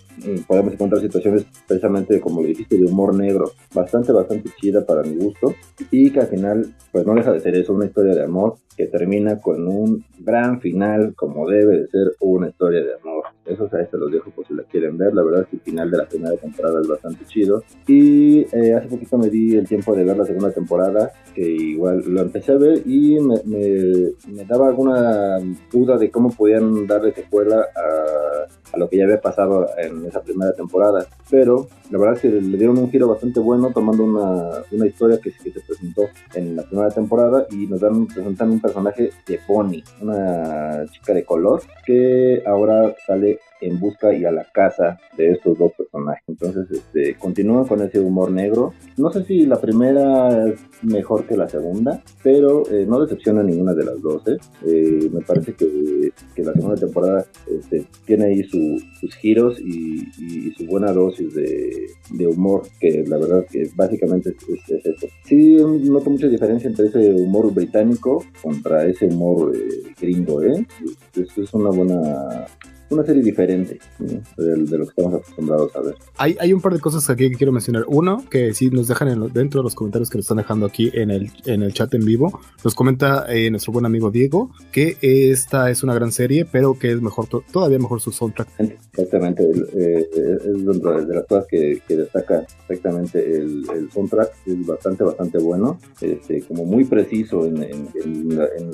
Speaker 2: podemos encontrar situaciones precisamente como lo dijiste de humor negro bastante bastante chida para mi gusto y que al final pues no deja de ser eso una historia de amor que termina con un gran final como debe de ser una historia de amor eso o sea, se los dejo por si la quieren ver la verdad es que el final de la primera temporada es bastante chido y eh, hace poquito me di el tiempo de ver la segunda temporada que igual lo empecé a ver y me, me, daba alguna duda de cómo podían darle secuela a, a lo que ya había pasado en esa primera temporada. Pero la verdad es que le dieron un giro bastante bueno tomando una, una historia que, que, se presentó en la primera temporada y nos dan, presentan un personaje de Bonnie, una chica de color que ahora sale en busca y a la casa de estos dos personajes. Entonces, este, continúan con ese humor negro. No sé si la primera es mejor que la segunda, pero eh, no decepciona ninguna de las dos. ¿eh? Eh, me parece que, que, la segunda temporada este, tiene ahí sus giros y, su buena dosis de, de, humor, que la verdad que básicamente es, es, eso. Sí, noto mucha diferencia entre ese humor británico contra ese humor gringo. ¿eh? Esto es una buena una serie diferente de, lo que estamos acostumbrados a ver.
Speaker 1: Hay, hay un par de cosas aquí que quiero mencionar. Uno, que si nos dejan dentro de los comentarios que nos están dejando aquí en el, en el chat en vivo, nos comenta eh, nuestro buen amigo Diego que esta es una gran serie, pero que es mejor todavía mejor su soundtrack.
Speaker 2: Exactamente, eh, es dentro de las cosas que, destaca exactamente el, soundtrack, es bastante, bastante bueno, este, como muy preciso en,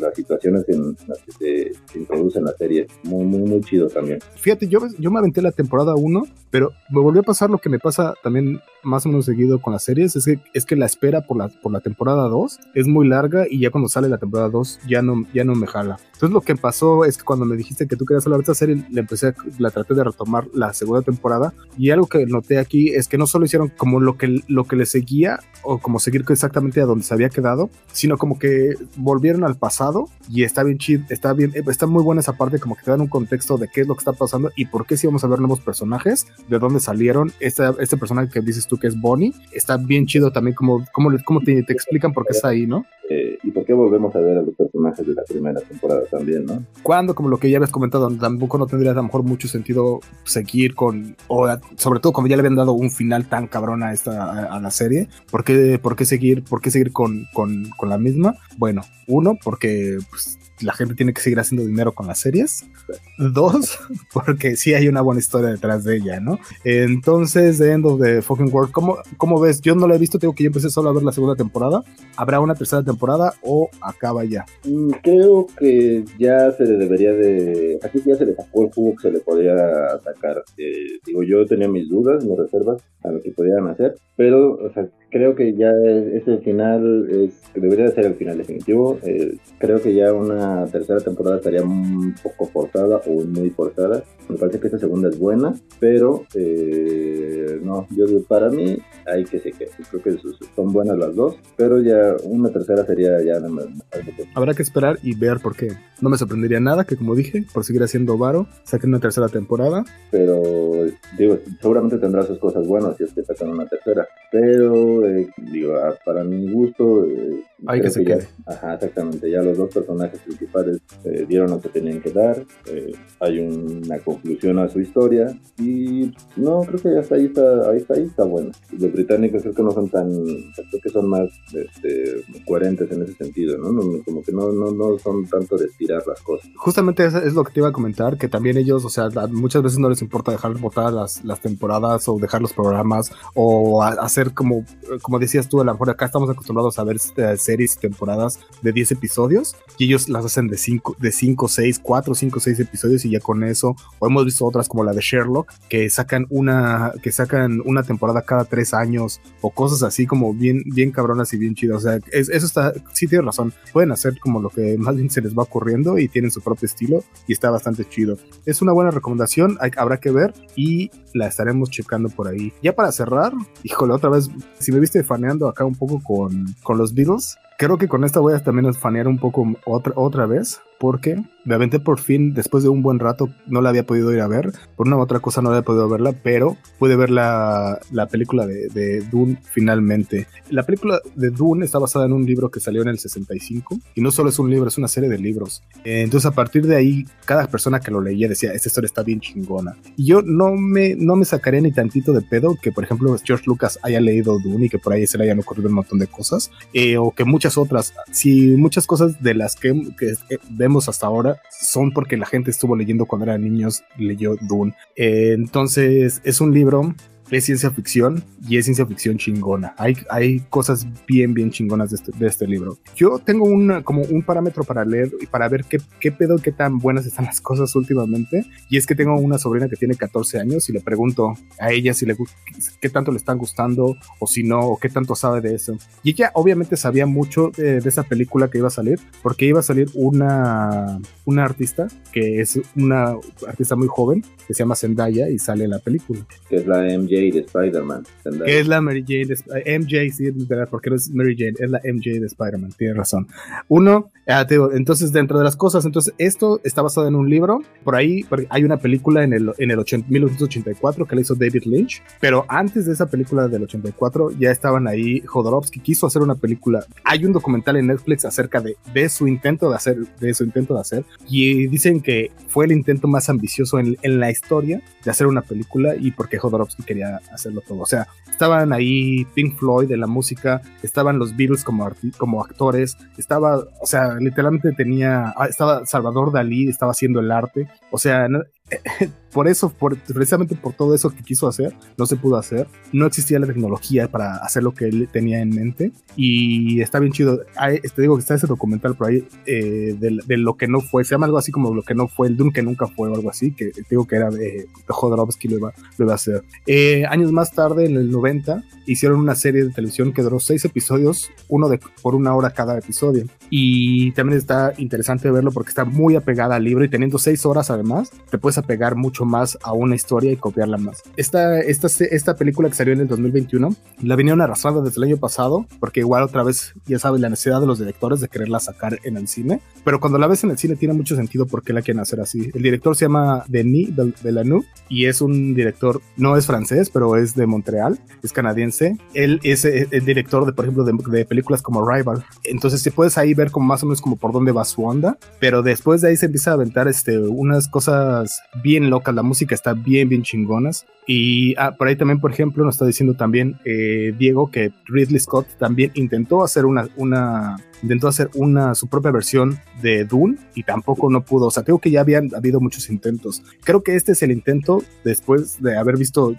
Speaker 2: las situaciones en las que se, se introduce en la serie, muy, muy, muy chido también.
Speaker 1: Fíjate, yo, yo me aventé la temporada 1, pero me volvió a pasar lo que me pasa también más o menos seguido con las series, es que, es que la espera por la, por la temporada 2 es muy larga y ya cuando sale la temporada 2 ya no, ya no me jala. Entonces lo que pasó es que cuando me dijiste que tú querías hablar de esta serie, le empecé, la traté de retomar la segunda temporada y algo que noté aquí es que no solo hicieron como lo que, lo que le seguía o como seguir exactamente a donde se había quedado, sino como que volvieron al pasado y está bien chido, está bien, está muy buena esa parte como que te dan un contexto de qué es lo que está pasando y por qué si vamos a ver nuevos personajes, de dónde salieron. Este, este personaje que dices tú que es Bonnie, está bien chido también como, como, como te, te explican por qué está ahí, ¿no?
Speaker 2: Eh, y por qué volvemos a ver a los personajes de la primera temporada también, ¿no?
Speaker 1: Cuando, como lo que ya habías comentado, tampoco no tendría a lo mejor mucho sentido seguir con, o sobre todo como ya le habían dado un final tan cabrón a esta a, la serie, ¿por qué, por qué seguir, por qué seguir con, con, con la misma? Bueno, uno, porque pues, la gente tiene que seguir haciendo dinero con las series. Dos, <laughs> porque sí hay una buena historia detrás de ella, ¿no? Entonces, The End of the Fucking World, ¿cómo, cómo ves? Yo no la he visto, tengo que yo empecé solo a ver la segunda temporada. ¿Habrá una tercera temporada o acaba ya?
Speaker 2: Mm, creo que ya se le debería de... Aquí ya se le sacó el jugo que se le podía sacar. Eh, digo, yo tenía mis dudas, mis reservas a lo que podían hacer, pero, o sea, creo que ya ese final es, debería ser el final definitivo. Eh, creo que ya una tercera temporada estaría un poco forzada o muy forzada. Me parece que esta segunda es buena, pero eh, no, yo para mí hay que se que Creo que son buenas las dos, pero ya una tercera sería ya
Speaker 1: Habrá que esperar y ver por qué. No me sorprendería nada que, como dije, por seguir haciendo varo, saquen una tercera temporada.
Speaker 2: Pero, digo, seguramente tendrá sus cosas buenas si es que sacan una tercera. Pero, eh, digo, para mi gusto... Eh,
Speaker 1: hay que se quede.
Speaker 2: ajá, exactamente. Ya los dos personajes principales eh, dieron lo que tenían que dar. hay una conclusión a su historia. Y no, creo que hasta ahí está, ahí está, ahí está bueno. Los británicos creo que no son tan, creo que son más este, coherentes en ese sentido, ¿no? como que no, no, no son tanto de estirar las cosas.
Speaker 1: Justamente eso es lo que te iba a comentar, que también ellos, o sea, muchas veces no les importa dejar botar las, las temporadas o dejar los programas o hacer como, como decías tú, a lo mejor acá estamos acostumbrados a ver eh, series y temporadas de 10 episodios y ellos las hacen de 5, de 5, 6, 4, 5, 6 episodios y ya con eso, o hemos visto otras como la de Sherlock, que sacan una, que sacan una temporada cada tres años o cosas así como bien, bien cabronas y bien chidas. O sea, eso está, sí tienes razón. Pueden hacer como lo que más bien se les va ocurriendo y tienen su propio estilo y está bastante chido. Es una buena recomendación, habrá que ver y la estaremos checando por ahí. Ya para cerrar, híjole, otra vez, si me viste faneando acá un poco con, con los Beatles, creo que con esta voy a también fanear un poco otra, otra vez porque me aventé por fin, después de un buen rato, no la había podido ir a ver, por una u otra cosa no había podido verla, pero pude ver la, la película de, de, Dune finalmente. La película de Dune está basada en un libro que salió en el 65, y no solo es un libro, es una serie de libros. entonces a partir de ahí, cada persona que lo leía decía, esta historia está bien chingona. Y yo no me, no me sacaría ni tantito de pedo que, por ejemplo, George Lucas haya leído Dune y que por ahí se le hayan ocurrido un montón de cosas, eh, o que muchas otras, si muchas cosas de las que, eh, hasta ahora son porque la gente estuvo leyendo cuando eran niños, leyó Dune. Eh, entonces es un libro es ciencia ficción y es ciencia ficción chingona. Hay, hay cosas bien, bien chingonas de este, de este libro. Yo tengo una, como un parámetro para leer y para ver qué, qué pedo, qué tan buenas están las cosas últimamente. Y es que tengo una sobrina que tiene 14 años y le pregunto a ella si le qué tanto le están gustando o si no, o qué tanto sabe de eso. Y ella obviamente sabía mucho de, de esa película que iba a salir, porque iba a salir una, una artista que es una artista muy joven que se llama Zendaya y sale en la película.
Speaker 2: Que es la MJ de Spider-Man.
Speaker 1: Que es la Mary Jane de MJ, sí, porque no es Mary Jane, es la MJ de Spider-Man, tiene razón. Uno, ah, entonces dentro de las cosas, entonces esto está basado en un libro, por ahí hay una película en el, en el 1984 que la hizo David Lynch, pero antes de esa película del 84 ya estaban ahí, Jodorowsky quiso hacer una película, hay un documental en Netflix acerca de, de su intento de hacer, de su intento de hacer, y dicen que fue el intento más ambicioso en, en la historia de hacer una película y porque Jodorowsky quería hacerlo todo. O sea, estaban ahí Pink Floyd de la música, estaban los Beatles como, como actores, estaba, o sea, literalmente tenía, ah, estaba Salvador Dalí, estaba haciendo el arte, o sea, <laughs> por eso, por, precisamente por todo eso que quiso hacer, no se pudo hacer. No existía la tecnología para hacer lo que él tenía en mente. Y está bien chido. te digo que está ese documental por ahí eh, de, lo que no fue. Se llama algo así como lo que no fue, el Doom que nunca fue o algo así. Que te digo que era de, Jodorowsky lo iba, lo iba a hacer. Eh, años más tarde, en el 90, hicieron una serie de televisión que duró seis episodios, uno de, por una hora cada episodio. Y también está interesante verlo porque está muy apegada al libro y teniendo seis horas además, te puedes apegar mucho más a una historia y copiarla más. Esta, esta, esta película que salió en el 2021 la vinieron arrastrando desde el año pasado porque igual otra vez, ya sabes, la necesidad de los directores de quererla sacar en el cine. Pero cuando la ves en el cine tiene mucho sentido porque la quieren hacer así. El director se llama Denis Villeneuve y es un director, no es francés, pero es de Montreal, es canadiense. Él es el director de, por ejemplo, de, de películas como Rival. Entonces, si puedes ahí ver como más o menos como por dónde va su onda, pero después de ahí se empieza a aventar este, unas cosas bien locas, la música está bien, bien chingonas. Y ah, por ahí también, por ejemplo, nos está diciendo también eh, Diego que Ridley Scott también intentó hacer una, intentó hacer una, su propia versión de Dune y tampoco no pudo. O sea, creo que ya habían habido muchos intentos. Creo que este es el intento después de haber visto,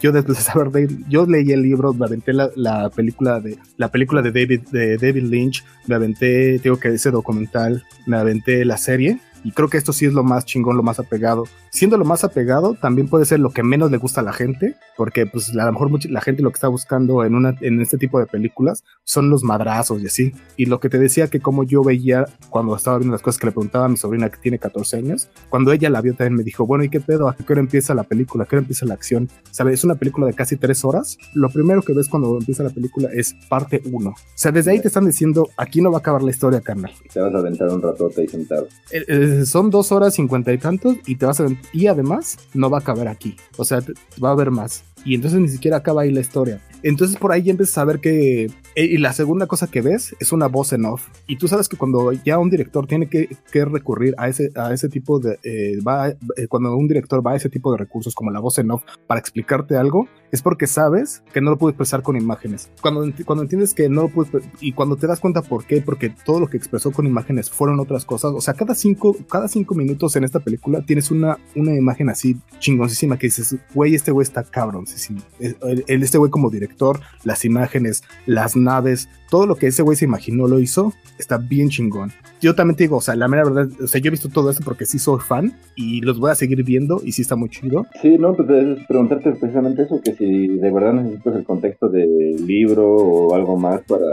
Speaker 1: yo después de saber, yo leí el libro, me aventé la, la, película de la película de David, de David Lynch, me aventé, tengo que ese documental, me aventé la serie y creo que esto sí es lo más chingón, lo más apegado. Siendo lo más apegado, también puede ser lo que menos le gusta a la gente, porque pues a lo mejor mucha, la gente lo que está buscando en, una, en este tipo de películas son los madrazos y así. Y lo que te decía que como yo veía cuando estaba viendo las cosas que le preguntaba a mi sobrina que tiene 14 años, cuando ella la vio también me dijo, bueno, ¿y qué pedo? ¿A qué hora empieza la película? ¿A qué hora empieza la acción? ¿Sabes? Es una película de casi tres horas. Lo primero que ves cuando empieza la película es parte 1. O sea, desde ahí te están diciendo, aquí no va a acabar la historia, carnal.
Speaker 2: Te vas a aventar un ratote y sentado.
Speaker 1: El, el, son dos horas cincuenta y tantos y te vas y además no va a acabar aquí o sea va a haber más y entonces ni siquiera acaba ahí la historia entonces por ahí ya empiezas a ver que eh, y la segunda cosa que ves es una voz en off. Y tú sabes que cuando ya un director tiene que, recurrir a ese, a ese tipo de... Eh, va, eh, cuando un director va a ese tipo de recursos como la voz en off para explicarte algo, es porque sabes que no lo puedes expresar con imágenes. Cuando, cuando entiendes que no lo puedes... Y cuando te das cuenta por qué, porque todo lo que expresó con imágenes fueron otras cosas. O sea, cada cinco, cada cinco minutos en esta película tienes una, una imagen así chingoncísima que dices, güey, este güey está cabrón. Este güey como director, las imágenes, las naves, todo lo que ese güey se imaginó lo hizo, está bien chingón. Yo también te digo, o sea, la mera verdad, o sea, yo he visto todo esto porque sí soy fan y los voy a seguir viendo y sí está muy chido.
Speaker 2: Sí, no, pues es preguntarte precisamente eso, que si de verdad necesitas el contexto del libro o algo más para,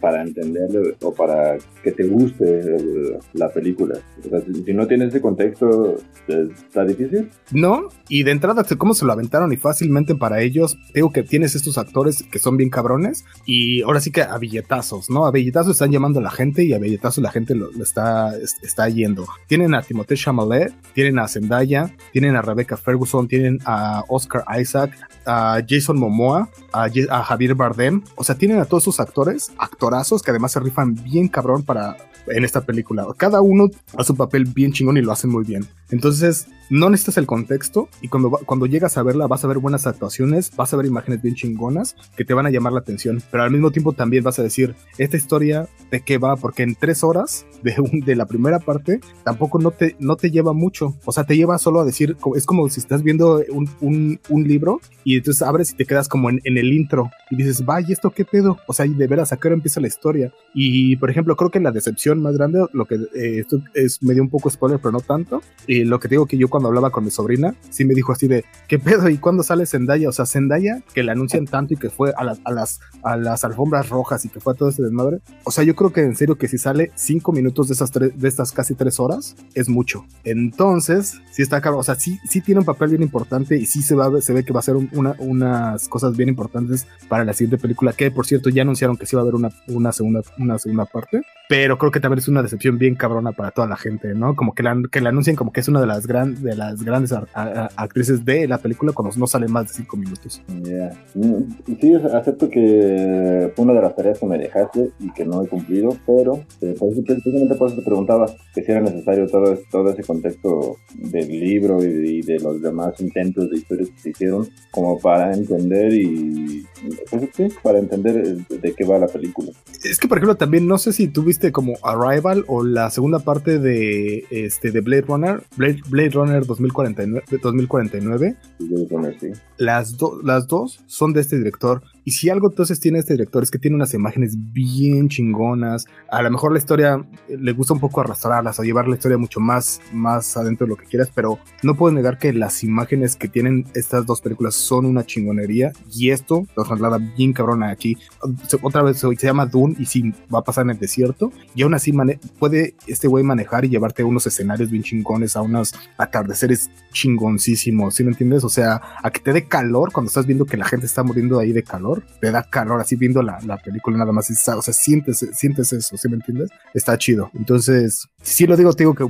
Speaker 2: para entender o para que te guste la película. O sea, si no tienes ese contexto, ¿está difícil?
Speaker 1: No, y de entrada, cómo se lo aventaron y fácilmente para ellos, digo que tienes estos actores que son bien cabrones y ahora sí que a billetazos, ¿no? A billetazos están llamando a la gente y a billetazos la gente lo, está, está yendo. Tienen a Timothée Chalamet, tienen a Zendaya, tienen a Rebecca Ferguson, tienen a Oscar Isaac, a Jason Momoa, a, Javier Bardem. O sea, tienen a todos sus actores, actorazos que además se rifan bien cabrón para en esta película. Cada uno hace su papel bien chingón y lo hacen muy bien. Entonces, no necesitas el contexto y cuando, cuando llegas a verla vas a ver buenas actuaciones, vas a ver imágenes bien chingonas que te van a llamar la atención, pero al mismo tiempo también vas a decir, esta historia de qué va, porque en tres horas de, de la primera parte tampoco no te, no te lleva mucho, o sea, te lleva solo a decir, es como si estás viendo un, libro y entonces abres y te quedas como en, el intro y dices, vaya, ¿esto qué pedo? O sea, y de veras, ¿a qué hora empieza la historia? Y, por ejemplo, creo que la decepción más grande, lo que eh, esto es medio un poco spoiler, pero no tanto, y lo que digo que yo cuando hablaba con mi sobrina, sí me dijo así de, ¿qué pedo? ¿Y cuándo sale Zendaya? O sea, Zendaya, que la anuncian tanto y que fue a, a, las, a las alfombras rojas y que fue a todo ese desmadre. O sea, yo creo que en serio que si sale cinco minutos de, esas tres, de estas casi tres horas, es mucho. Entonces, sí está caro. O sea, sí, sí tiene un papel bien importante y sí se, va, se ve que va a ser una, unas cosas bien importantes para la siguiente película, que por cierto ya anunciaron que sí va a haber una, una, segunda, una segunda parte pero creo que también es una decepción bien cabrona para toda la gente, ¿no? Como que la, que la anuncien como que es una de las, gran, de las grandes actrices de la película cuando no sale más de cinco minutos.
Speaker 2: Yeah. Mm, sí, acepto que fue una de las tareas que me dejaste y que no he cumplido, pero eh, precisamente por eso te preguntaba que si era necesario todo, todo ese contexto del libro y de, los demás intentos de historias que se hicieron como para entender y pues, para entender de qué va la película.
Speaker 1: Es que por ejemplo también no sé si tuviste como Arrival o la segunda parte de, este, de Blade Runner, Blade, Blade Runner 2049, 2049. Las, las dos son de este director. Y si algo entonces tiene este director es que tiene unas imágenes bien chingonas. A lo mejor la historia eh, le gusta un poco arrastrarlas o llevar la historia mucho más, más adentro de lo que quieras, pero no puedo negar que las imágenes que tienen estas dos películas son una chingonería. Y esto lo traslada bien cabrona aquí. Otra vez se llama Dune y si va a pasar en el desierto. Y aún así puede este güey manejar y llevarte unos escenarios bien chingones, a unos atardeceres chingoncísimos. ¿Sí me entiendes? O sea, a que te dé calor cuando estás viendo que la gente está muriendo ahí de calor te da calor así viendo la, la película nada más, o sea, sientes, sientes eso, ¿sí me entiendes? Está chido. Entonces, sí lo digo, te digo que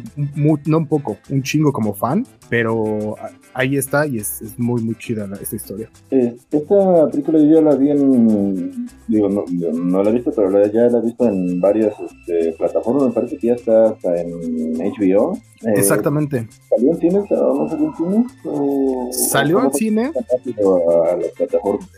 Speaker 1: no un poco, un chingo como fan, pero ahí está y es, muy, muy chida esta historia.
Speaker 2: esta película yo ya la vi en, digo, no, no la he visto, pero ya la he visto en varias este, plataformas, me parece que ya está hasta en HBO.
Speaker 1: Eh, Exactamente.
Speaker 2: ¿Salió en cine? ¿No salió en cine?
Speaker 1: ¿Salió al cine?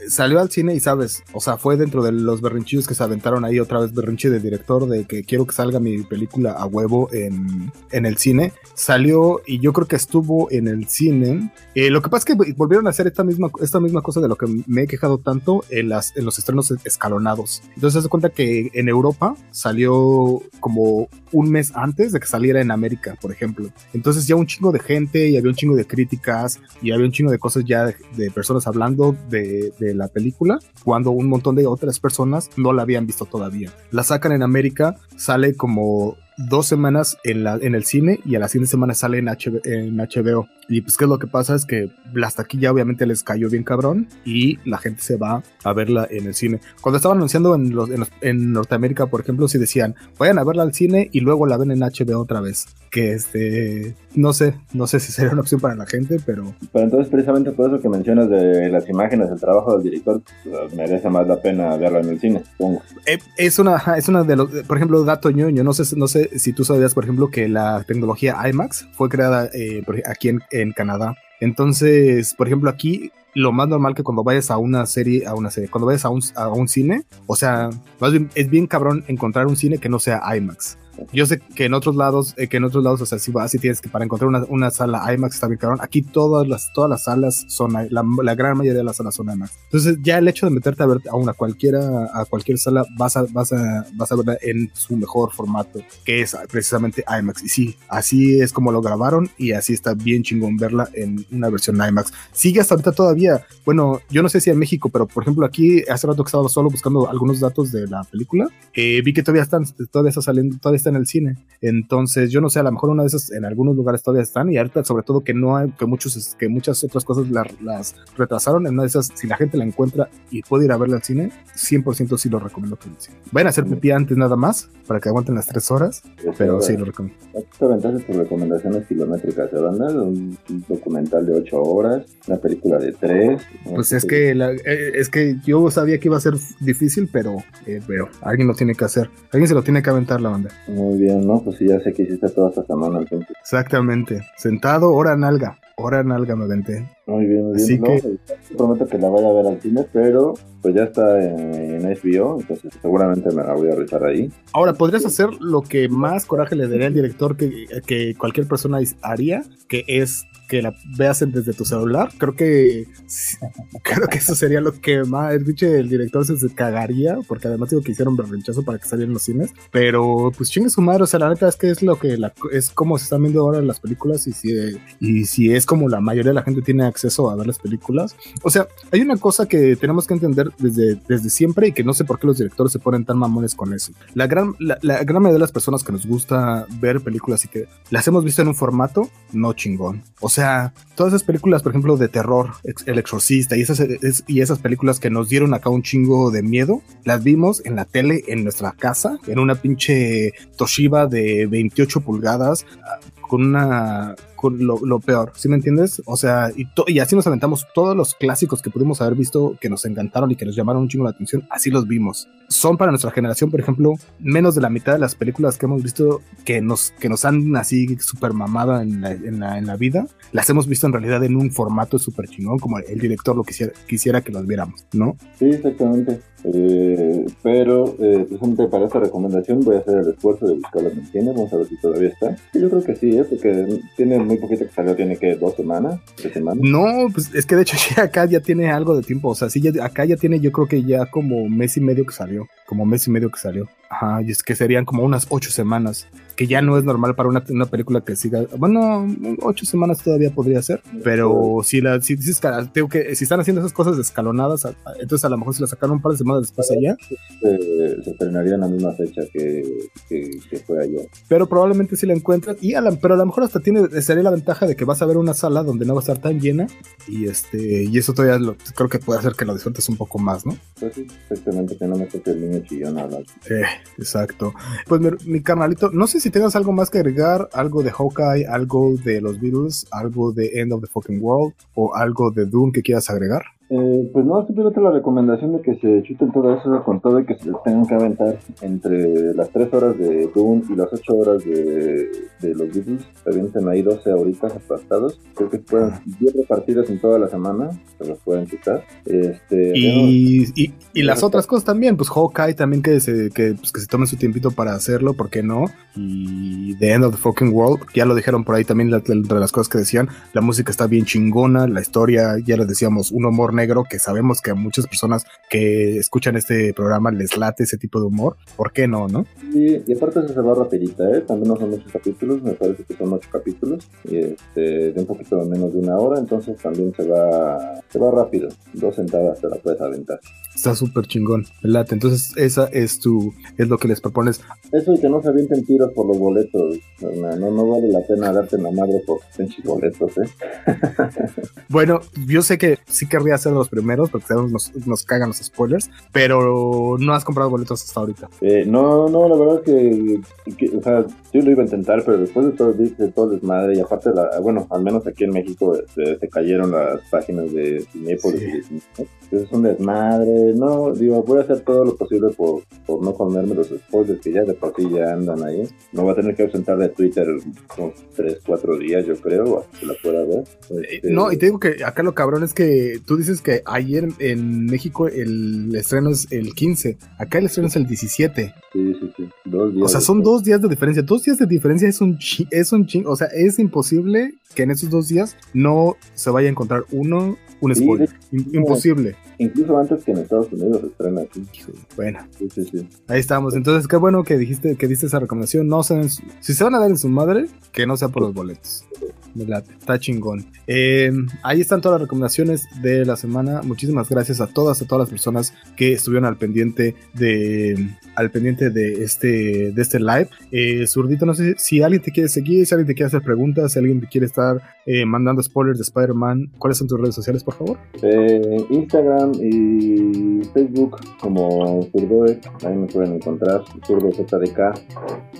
Speaker 1: Salió al cine y sabes, o sea, fue dentro de los berrinchillos que se aventaron ahí otra vez, berrinche de director de que quiero que salga mi película a huevo en, en el cine. Salió y yo creo que estuvo en el cine. Eh, lo que pasa es que volvieron a hacer esta misma, esta misma cosa de lo que me he quejado tanto en, las, en los estrenos escalonados. Entonces se cuenta que en Europa salió como un mes antes de que saliera en América, por ejemplo. Entonces ya un chingo de gente y había un chingo de críticas y había un chingo de cosas ya de, personas hablando de, de, la película cuando un montón de otras personas no la habían visto todavía. La sacan en América, sale como dos semanas en, la, en el cine y a la siguiente semana sale en, en HBO. Y pues, ¿qué es lo que pasa? Es que hasta aquí ya obviamente les cayó bien cabrón y la gente se va a verla en el cine. Cuando estaban anunciando en, los, en, Norteamérica, por ejemplo, si decían, vayan a verla al cine y luego la ven en HBO otra vez. Que este, no sé, no sé si sería una opción para la gente, pero...
Speaker 2: Pero entonces, precisamente por eso que mencionas de las imágenes, el trabajo del director, pues, merece más la pena verla en el cine, supongo.
Speaker 1: Eh, es una, es una de los, por ejemplo, dato ñoño, no sé, no sé si tú sabías, por ejemplo, que la tecnología IMAX fue creada eh, aquí en, en Canadá. Entonces, por ejemplo, aquí lo más normal que cuando vayas a una serie, a una serie, cuando vayas a un, a un cine, o sea, más bien es bien cabrón encontrar un cine que no sea IMAX. Yo sé que en otros lados, eh, que en otros lados, o sea, si vas, si tienes que para encontrar una, una sala IMAX está bien cabrón. Aquí todas las, todas las salas son, la, la, gran mayoría de las salas son IMAX. Entonces, ya el hecho de meterte a ver a una cualquiera, a cualquier sala, vas a, vas a, vas a verla en su mejor formato, que es precisamente IMAX. Y sí, así es como lo grabaron y así está bien chingón verla en una versión IMAX. Sigue hasta ahorita todavía. Bueno, yo no sé si en México, pero por ejemplo, aquí hace rato que estaba solo buscando algunos datos de la película, eh, vi que todavía están, todavía está saliendo, todavía está en el cine. Entonces, yo no sé, a lo mejor una de esas en algunos lugares todavía están y ahorita sobre todo que no hay, que muchos, que muchas otras cosas las, retrasaron. En una de esas, si la gente la encuentra y puede ir a verla al cine, 100% sí lo recomiendo que cine. Vayan a hacer pipí antes nada más para que aguanten las tres horas, pero sí lo recomiendo.
Speaker 2: Entonces, tus recomendaciones kilométricas de banda, un, documental de 8 horas, una película de 3.
Speaker 1: Pues es que, eh, es que yo sabía que iba a ser difícil, pero, eh, pero alguien lo tiene que hacer. Alguien se lo tiene que aventar la banda.
Speaker 2: Muy bien, ¿no? Pues sí, ya sé que hiciste toda esta semana entonces.
Speaker 1: Exactamente. Sentado, hora nalga. Hora nalga me venté.
Speaker 2: Muy bien, muy bien.
Speaker 1: Así
Speaker 2: No,
Speaker 1: que-
Speaker 2: pues, prometo que la vaya a ver al cine, pero pues ya está en, en HBO, entonces seguramente me la voy a revisar ahí.
Speaker 1: Ahora, podrías hacer lo que más coraje le daría al director que, que cualquier persona haría, que es que la veas desde tu celular. Creo que <laughs> creo que eso sería lo que más el pinche el director se cagaría, porque además digo que hicieron berrinchazo para que salieran los cines. Pero pues chingue su madre, o sea, la neta es que es lo que la- es como se están viendo ahora las películas y si, y si es como la mayoría de la gente tiene acceso a ver las películas. O sea, hay una cosa que tenemos que entender desde, desde siempre y que no sé por qué los directores se ponen tan mamones con eso. La gran, la, la gran mayoría de las personas que nos gusta ver películas y que las hemos visto en un formato, no chingón. O sea, todas esas películas, por ejemplo, de terror, El Exorcista y esas, es- y esas películas que nos dieron acá un chingo de miedo, las vimos en la tele en nuestra casa, en una pinche Toshiba de 28 pulgadas, ah, con una lo, lo peor, ¿sí me entiendes? O sea, y, y así nos aventamos todos los clásicos que pudimos haber visto que nos encantaron y que nos llamaron un chingo la atención, así los vimos. Son para nuestra generación, por ejemplo, menos de la mitad de las películas que hemos visto que nos, que nos han así super mamado en la, en, la, en la vida, las hemos visto en realidad en un formato súper chingón, como el director lo quisiera, quisiera que los viéramos, ¿no?
Speaker 2: Sí, exactamente. Eh, pero eh, precisamente para esta recomendación voy a hacer el esfuerzo de buscarla en el cine. Vamos a ver si todavía está. Y yo creo que sí, ¿eh? porque tiene muy poquito que salió, tiene que dos semanas, tres semanas.
Speaker 1: No, pues es que de hecho <laughs> acá ya tiene algo de tiempo. O sea, sí, ya, acá ya tiene, yo creo que ya como mes y medio que salió. Como mes y medio que salió. Ajá, y es que serían como unas ocho semanas. Que ya no es normal para una, una película que siga. Bueno, ocho semanas todavía podría ser. Pero si la, si que, tengo que, si están haciendo esas cosas escalonadas, entonces a lo mejor si la sacaron un par de semanas después allá.
Speaker 2: Eh, se estrenaría en la misma fecha que, que, que fue ayer.
Speaker 1: Pero probablemente sí la encuentras. Y a la- pero a lo mejor hasta tiene, sería la ventaja de que vas a ver una sala donde no va a estar tan llena. Y este, y eso todavía lo- creo que puede hacer que lo disfrutes un poco más, ¿no?
Speaker 2: Pues sí, exactamente, que no me toque el niño
Speaker 1: Eh, exacto. Pues mi, mi carnalito, no sé si tengas algo más que agregar, algo de Hawkeye, algo de los Beatles, algo de End of the Fucking World o algo de Doom que quieras agregar.
Speaker 2: Eh, pues no, simplemente la recomendación de que se chuten todo eso con todo y que se les tengan que aventar entre las 3 horas de Doom y las 8 horas de, de los Beatles. Se avienten ahí 12 horitas apartados. Creo que pueden 10 repartidas en toda la semana, se los pueden quitar. Este,
Speaker 1: Y, y, y las otras cosas también, pues Hawkeye también que se, que, pues, que se tomen su tiempito para hacerlo, ¿por qué no? Y The End of the Fucking World, ya lo dijeron por ahí también, entre las cosas que decían, la música está bien chingona, la historia, ya les decíamos, un humor negro que sabemos que a muchas personas que escuchan este programa les late ese tipo de humor, ¿por qué no, no?
Speaker 2: Sí, y aparte eso se va rapidita, ¿eh? También no son muchos capítulos, me parece que son 8 capítulos, y este, de un poquito menos de una hora, entonces también se va, se va rápido. Dos sentadas te la puedes aventar.
Speaker 1: Está súper chingón, me late. Entonces, esa es tu, es lo que les propones.
Speaker 2: Eso y que no se avienten tiros por los boletos, no, no, no vale la pena darte la madre por pinches boletos, ¿eh? <laughs>
Speaker 1: Bueno, yo sé que sí querría ser de los primeros, porque sabemos nos, nos cagan los spoilers, pero no has comprado boletos hasta ahorita.
Speaker 2: Eh, no, no, la verdad que, que, o sea, yo lo iba a intentar, pero después de todo, de todo desmadre, y aparte, la, bueno, al menos aquí en México se, se cayeron las páginas de Cinépolis
Speaker 1: Sí.
Speaker 2: Entonces es un desmadre, no, digo, voy a hacer todo lo posible por, por no comerme los spoilers que ya de por sí ya andan ahí. No voy a tener que ausentar de Twitter unos 3, 4 días, yo creo, hasta que la pueda ver. Este,
Speaker 1: No, y te digo que acá lo cabrón es que tú dices que ayer en México el estreno es el 15, acá el estreno es el 17.
Speaker 2: Sí, sí, sí, dos días.
Speaker 1: O sea, son dos días de diferencia. Dos días de diferencia es un chi- es un ching. O sea, es imposible que en esos dos días no se vaya a encontrar uno, un
Speaker 2: Sí,
Speaker 1: spoiler. imposible.
Speaker 2: Incluso antes que en Estados Unidos se estrena aquí.
Speaker 1: Bueno,
Speaker 2: Sí, sí, sí.
Speaker 1: ahí estamos. Entonces, qué bueno que dijiste que diste esa recomendación. No se su- si se van a dar en su madre, que no sea por los boletos. Me late, está chingón. Eh, ahí están todas las recomendaciones de la semana. Muchísimas gracias a todas, a todas las personas que estuvieron al pendiente de al pendiente de este de este live. Eh, Zurdito, no sé si alguien te quiere seguir, si alguien te quiere hacer preguntas, si alguien te quiere estar eh, mandando spoilers de Spider-Man. ¿Cuáles son tus redes sociales, por favor?
Speaker 2: Eh, Instagram y Facebook como Zurdoe, ahí me pueden encontrar, Zurdo ZDK.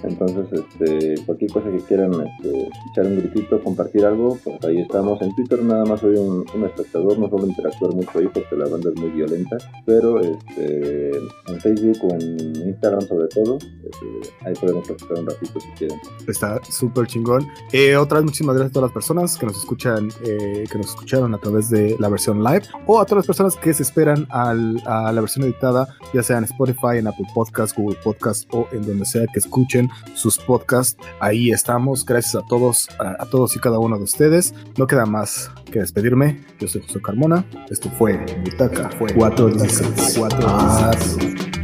Speaker 2: Entonces, este, cualquier cosa que quieran este, echar un gritito, compartir algo, pues ahí estamos. En Twitter nada más soy un, un espectador, no suelo interactuar mucho ahí porque la banda es muy violenta, pero este, en Facebook o en Instagram sobre todo, este, ahí podemos platicar un ratito si quieren.
Speaker 1: Está súper chingón. Eh, otras muchísimas gracias a todas las personas que nos escuchan, eh, que nos escucharon a través de la versión live o a todas las personas que se esperan al, a la versión editada, ya sea en Spotify, en Apple Podcasts, Google Podcasts o en donde sea que escuchen sus podcasts. Ahí estamos. Gracias a todos, a, a todos y cada uno de ustedes. No queda más que despedirme. Yo soy José Carmona. Esto fue Butaca 416. 416.